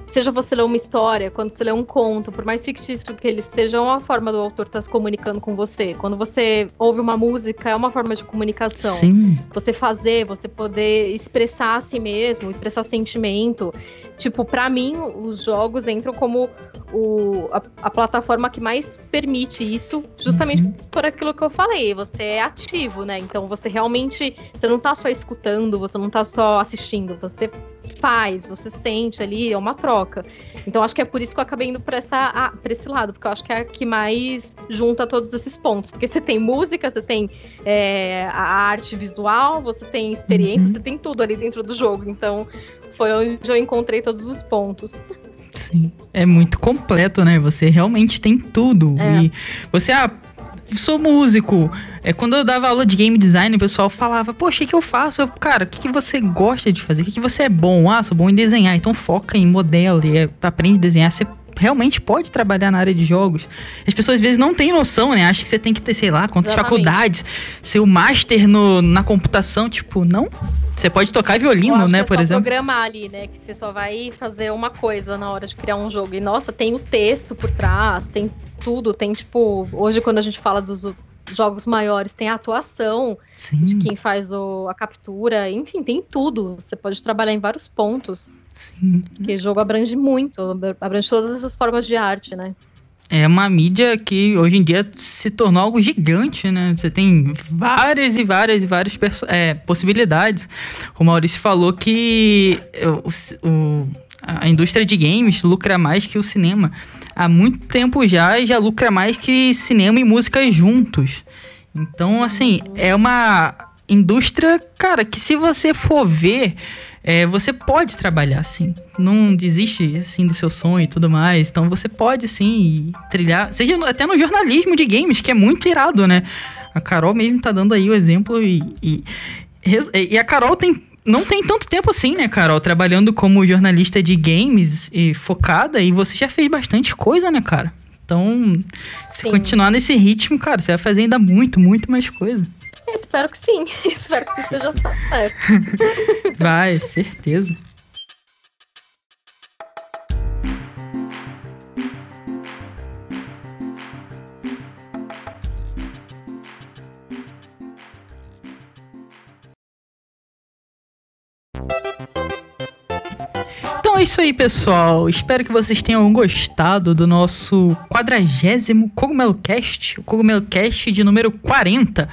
seja você ler uma história, quando você lê um conto, por mais fictício que ele seja, é uma forma do autor estar se comunicando com você. Quando você ouve uma música, é uma forma de comunicação Sim. você fazer, você poder expressar a si mesmo, expressar sentimento. Tipo, pra mim, os jogos entram como o, a, a plataforma que mais permite isso, justamente Uhum. por aquilo que eu falei. Você é ativo, né? Então você realmente. Você não tá só escutando, você não tá só assistindo, você faz, você sente ali, é uma troca. Então acho que é por isso que eu acabei indo pra, essa, ah, pra esse lado, porque eu acho que é a que mais junta todos esses pontos. Porque você tem música, você tem é, a arte visual, você tem experiência, Uhum. você tem tudo ali dentro do jogo. Então foi onde eu encontrei todos os pontos. Sim. É muito completo, né? Você realmente tem tudo. É. E você, ah, sou músico. É, quando eu dava aula de game design, o pessoal falava, poxa, o que, eu faço? Eu, cara, o que, que você gosta de fazer? O que, que você é bom? Ah, sou bom em desenhar. Então foca em modelo e é, aprende a desenhar. Você realmente pode trabalhar na área de jogos. As pessoas às vezes não têm noção, né? Acham que você tem que ter, sei lá, quantas Exatamente. faculdades, ser o master no, na computação. Tipo, não. Você pode tocar violino, né, é por só exemplo. programar ali, né? Que você só vai fazer uma coisa na hora de criar um jogo. E nossa, tem o texto por trás, tem tudo, tem tipo. Hoje, quando a gente fala dos jogos maiores, tem a atuação de Sim, quem faz o- a captura, enfim, tem tudo. Você pode trabalhar em vários pontos. Sim. O jogo abrange muito, abrange todas essas formas de arte, né? É uma mídia que hoje em dia se tornou algo gigante, né? Você tem várias e várias e várias é, possibilidades. O Maurício falou que o- o- a indústria de games lucra mais que o cinema. Há muito tempo já já lucra mais que cinema e música juntos. Então, assim, é uma indústria, cara, que se você for ver, é, você pode trabalhar assim. Não desiste assim do seu sonho e tudo mais. Então você pode sim trilhar, seja no- até no jornalismo de games, que é muito irado, né? A Carol mesmo tá dando aí o exemplo e, e, e a Carol tem não tem tanto tempo assim, né, Carol, trabalhando como jornalista de games e focada e você já fez bastante coisa, né, cara? Então, se Sim. continuar nesse ritmo, cara, você vai fazer ainda muito, muito mais coisa. Espero que sim. (laughs) espero que isso esteja certo. (laughs) Vai, certeza. Então é isso aí, pessoal. Espero que vocês tenham gostado do nosso quadragésimo Cogumelo Cast, o Cogumelo Cast de número 40,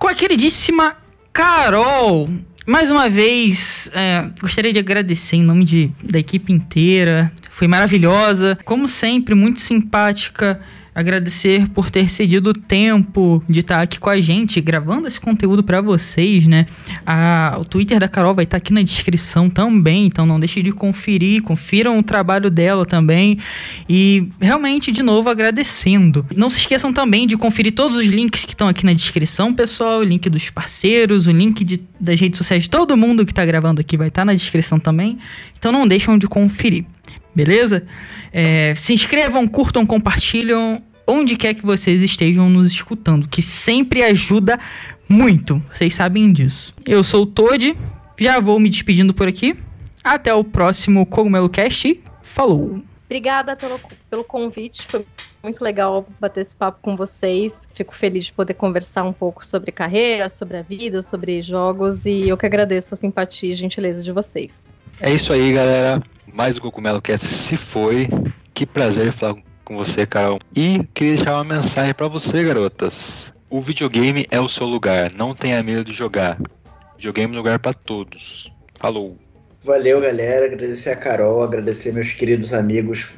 com a queridíssima Carol. Mais uma vez, é, gostaria de agradecer em nome de, da equipe inteira. Foi maravilhosa, como sempre, muito simpática. Agradecer por ter cedido o tempo de estar aqui com a gente, gravando esse conteúdo para vocês, né? A- o Twitter da Carol vai estar aqui na descrição também, então não deixe de conferir, confiram o trabalho dela também. E realmente, de novo, agradecendo. Não se esqueçam também de conferir todos os links que estão aqui na descrição, pessoal. O link dos parceiros, o link de- das redes sociais todo mundo que está gravando aqui vai estar na descrição também. Então não deixam de conferir, beleza? É, se inscrevam, curtam, compartilham. Onde quer que vocês estejam nos escutando, que sempre ajuda muito. Vocês sabem disso. Eu sou o Toad, já vou me despedindo por aqui. Até o próximo Cogumelo Cast. Falou! Obrigada pelo, pelo convite, foi muito legal bater esse papo com vocês. Fico feliz de poder conversar um pouco sobre carreira, sobre a vida, sobre jogos e eu que agradeço a simpatia e gentileza de vocês. É isso aí, galera. Mais o Cogumelo Cast se foi. Que prazer falar com você, Carol. E queria deixar uma mensagem para você, garotas. O videogame é o seu lugar. Não tenha medo de jogar. Videogame é lugar para todos. Falou. Valeu, galera. Agradecer a Carol, agradecer meus queridos amigos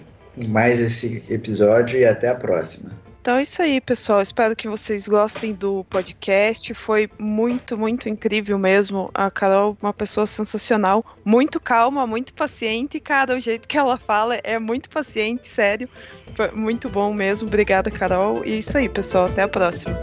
mais esse episódio e até a próxima. Então é isso aí, pessoal. Espero que vocês gostem do podcast. Foi muito, muito incrível mesmo. A Carol, uma pessoa sensacional, muito calma, muito paciente. Cara, o jeito que ela fala é muito paciente, sério. Foi muito bom mesmo. Obrigada, Carol. E é isso aí, pessoal. Até a próxima.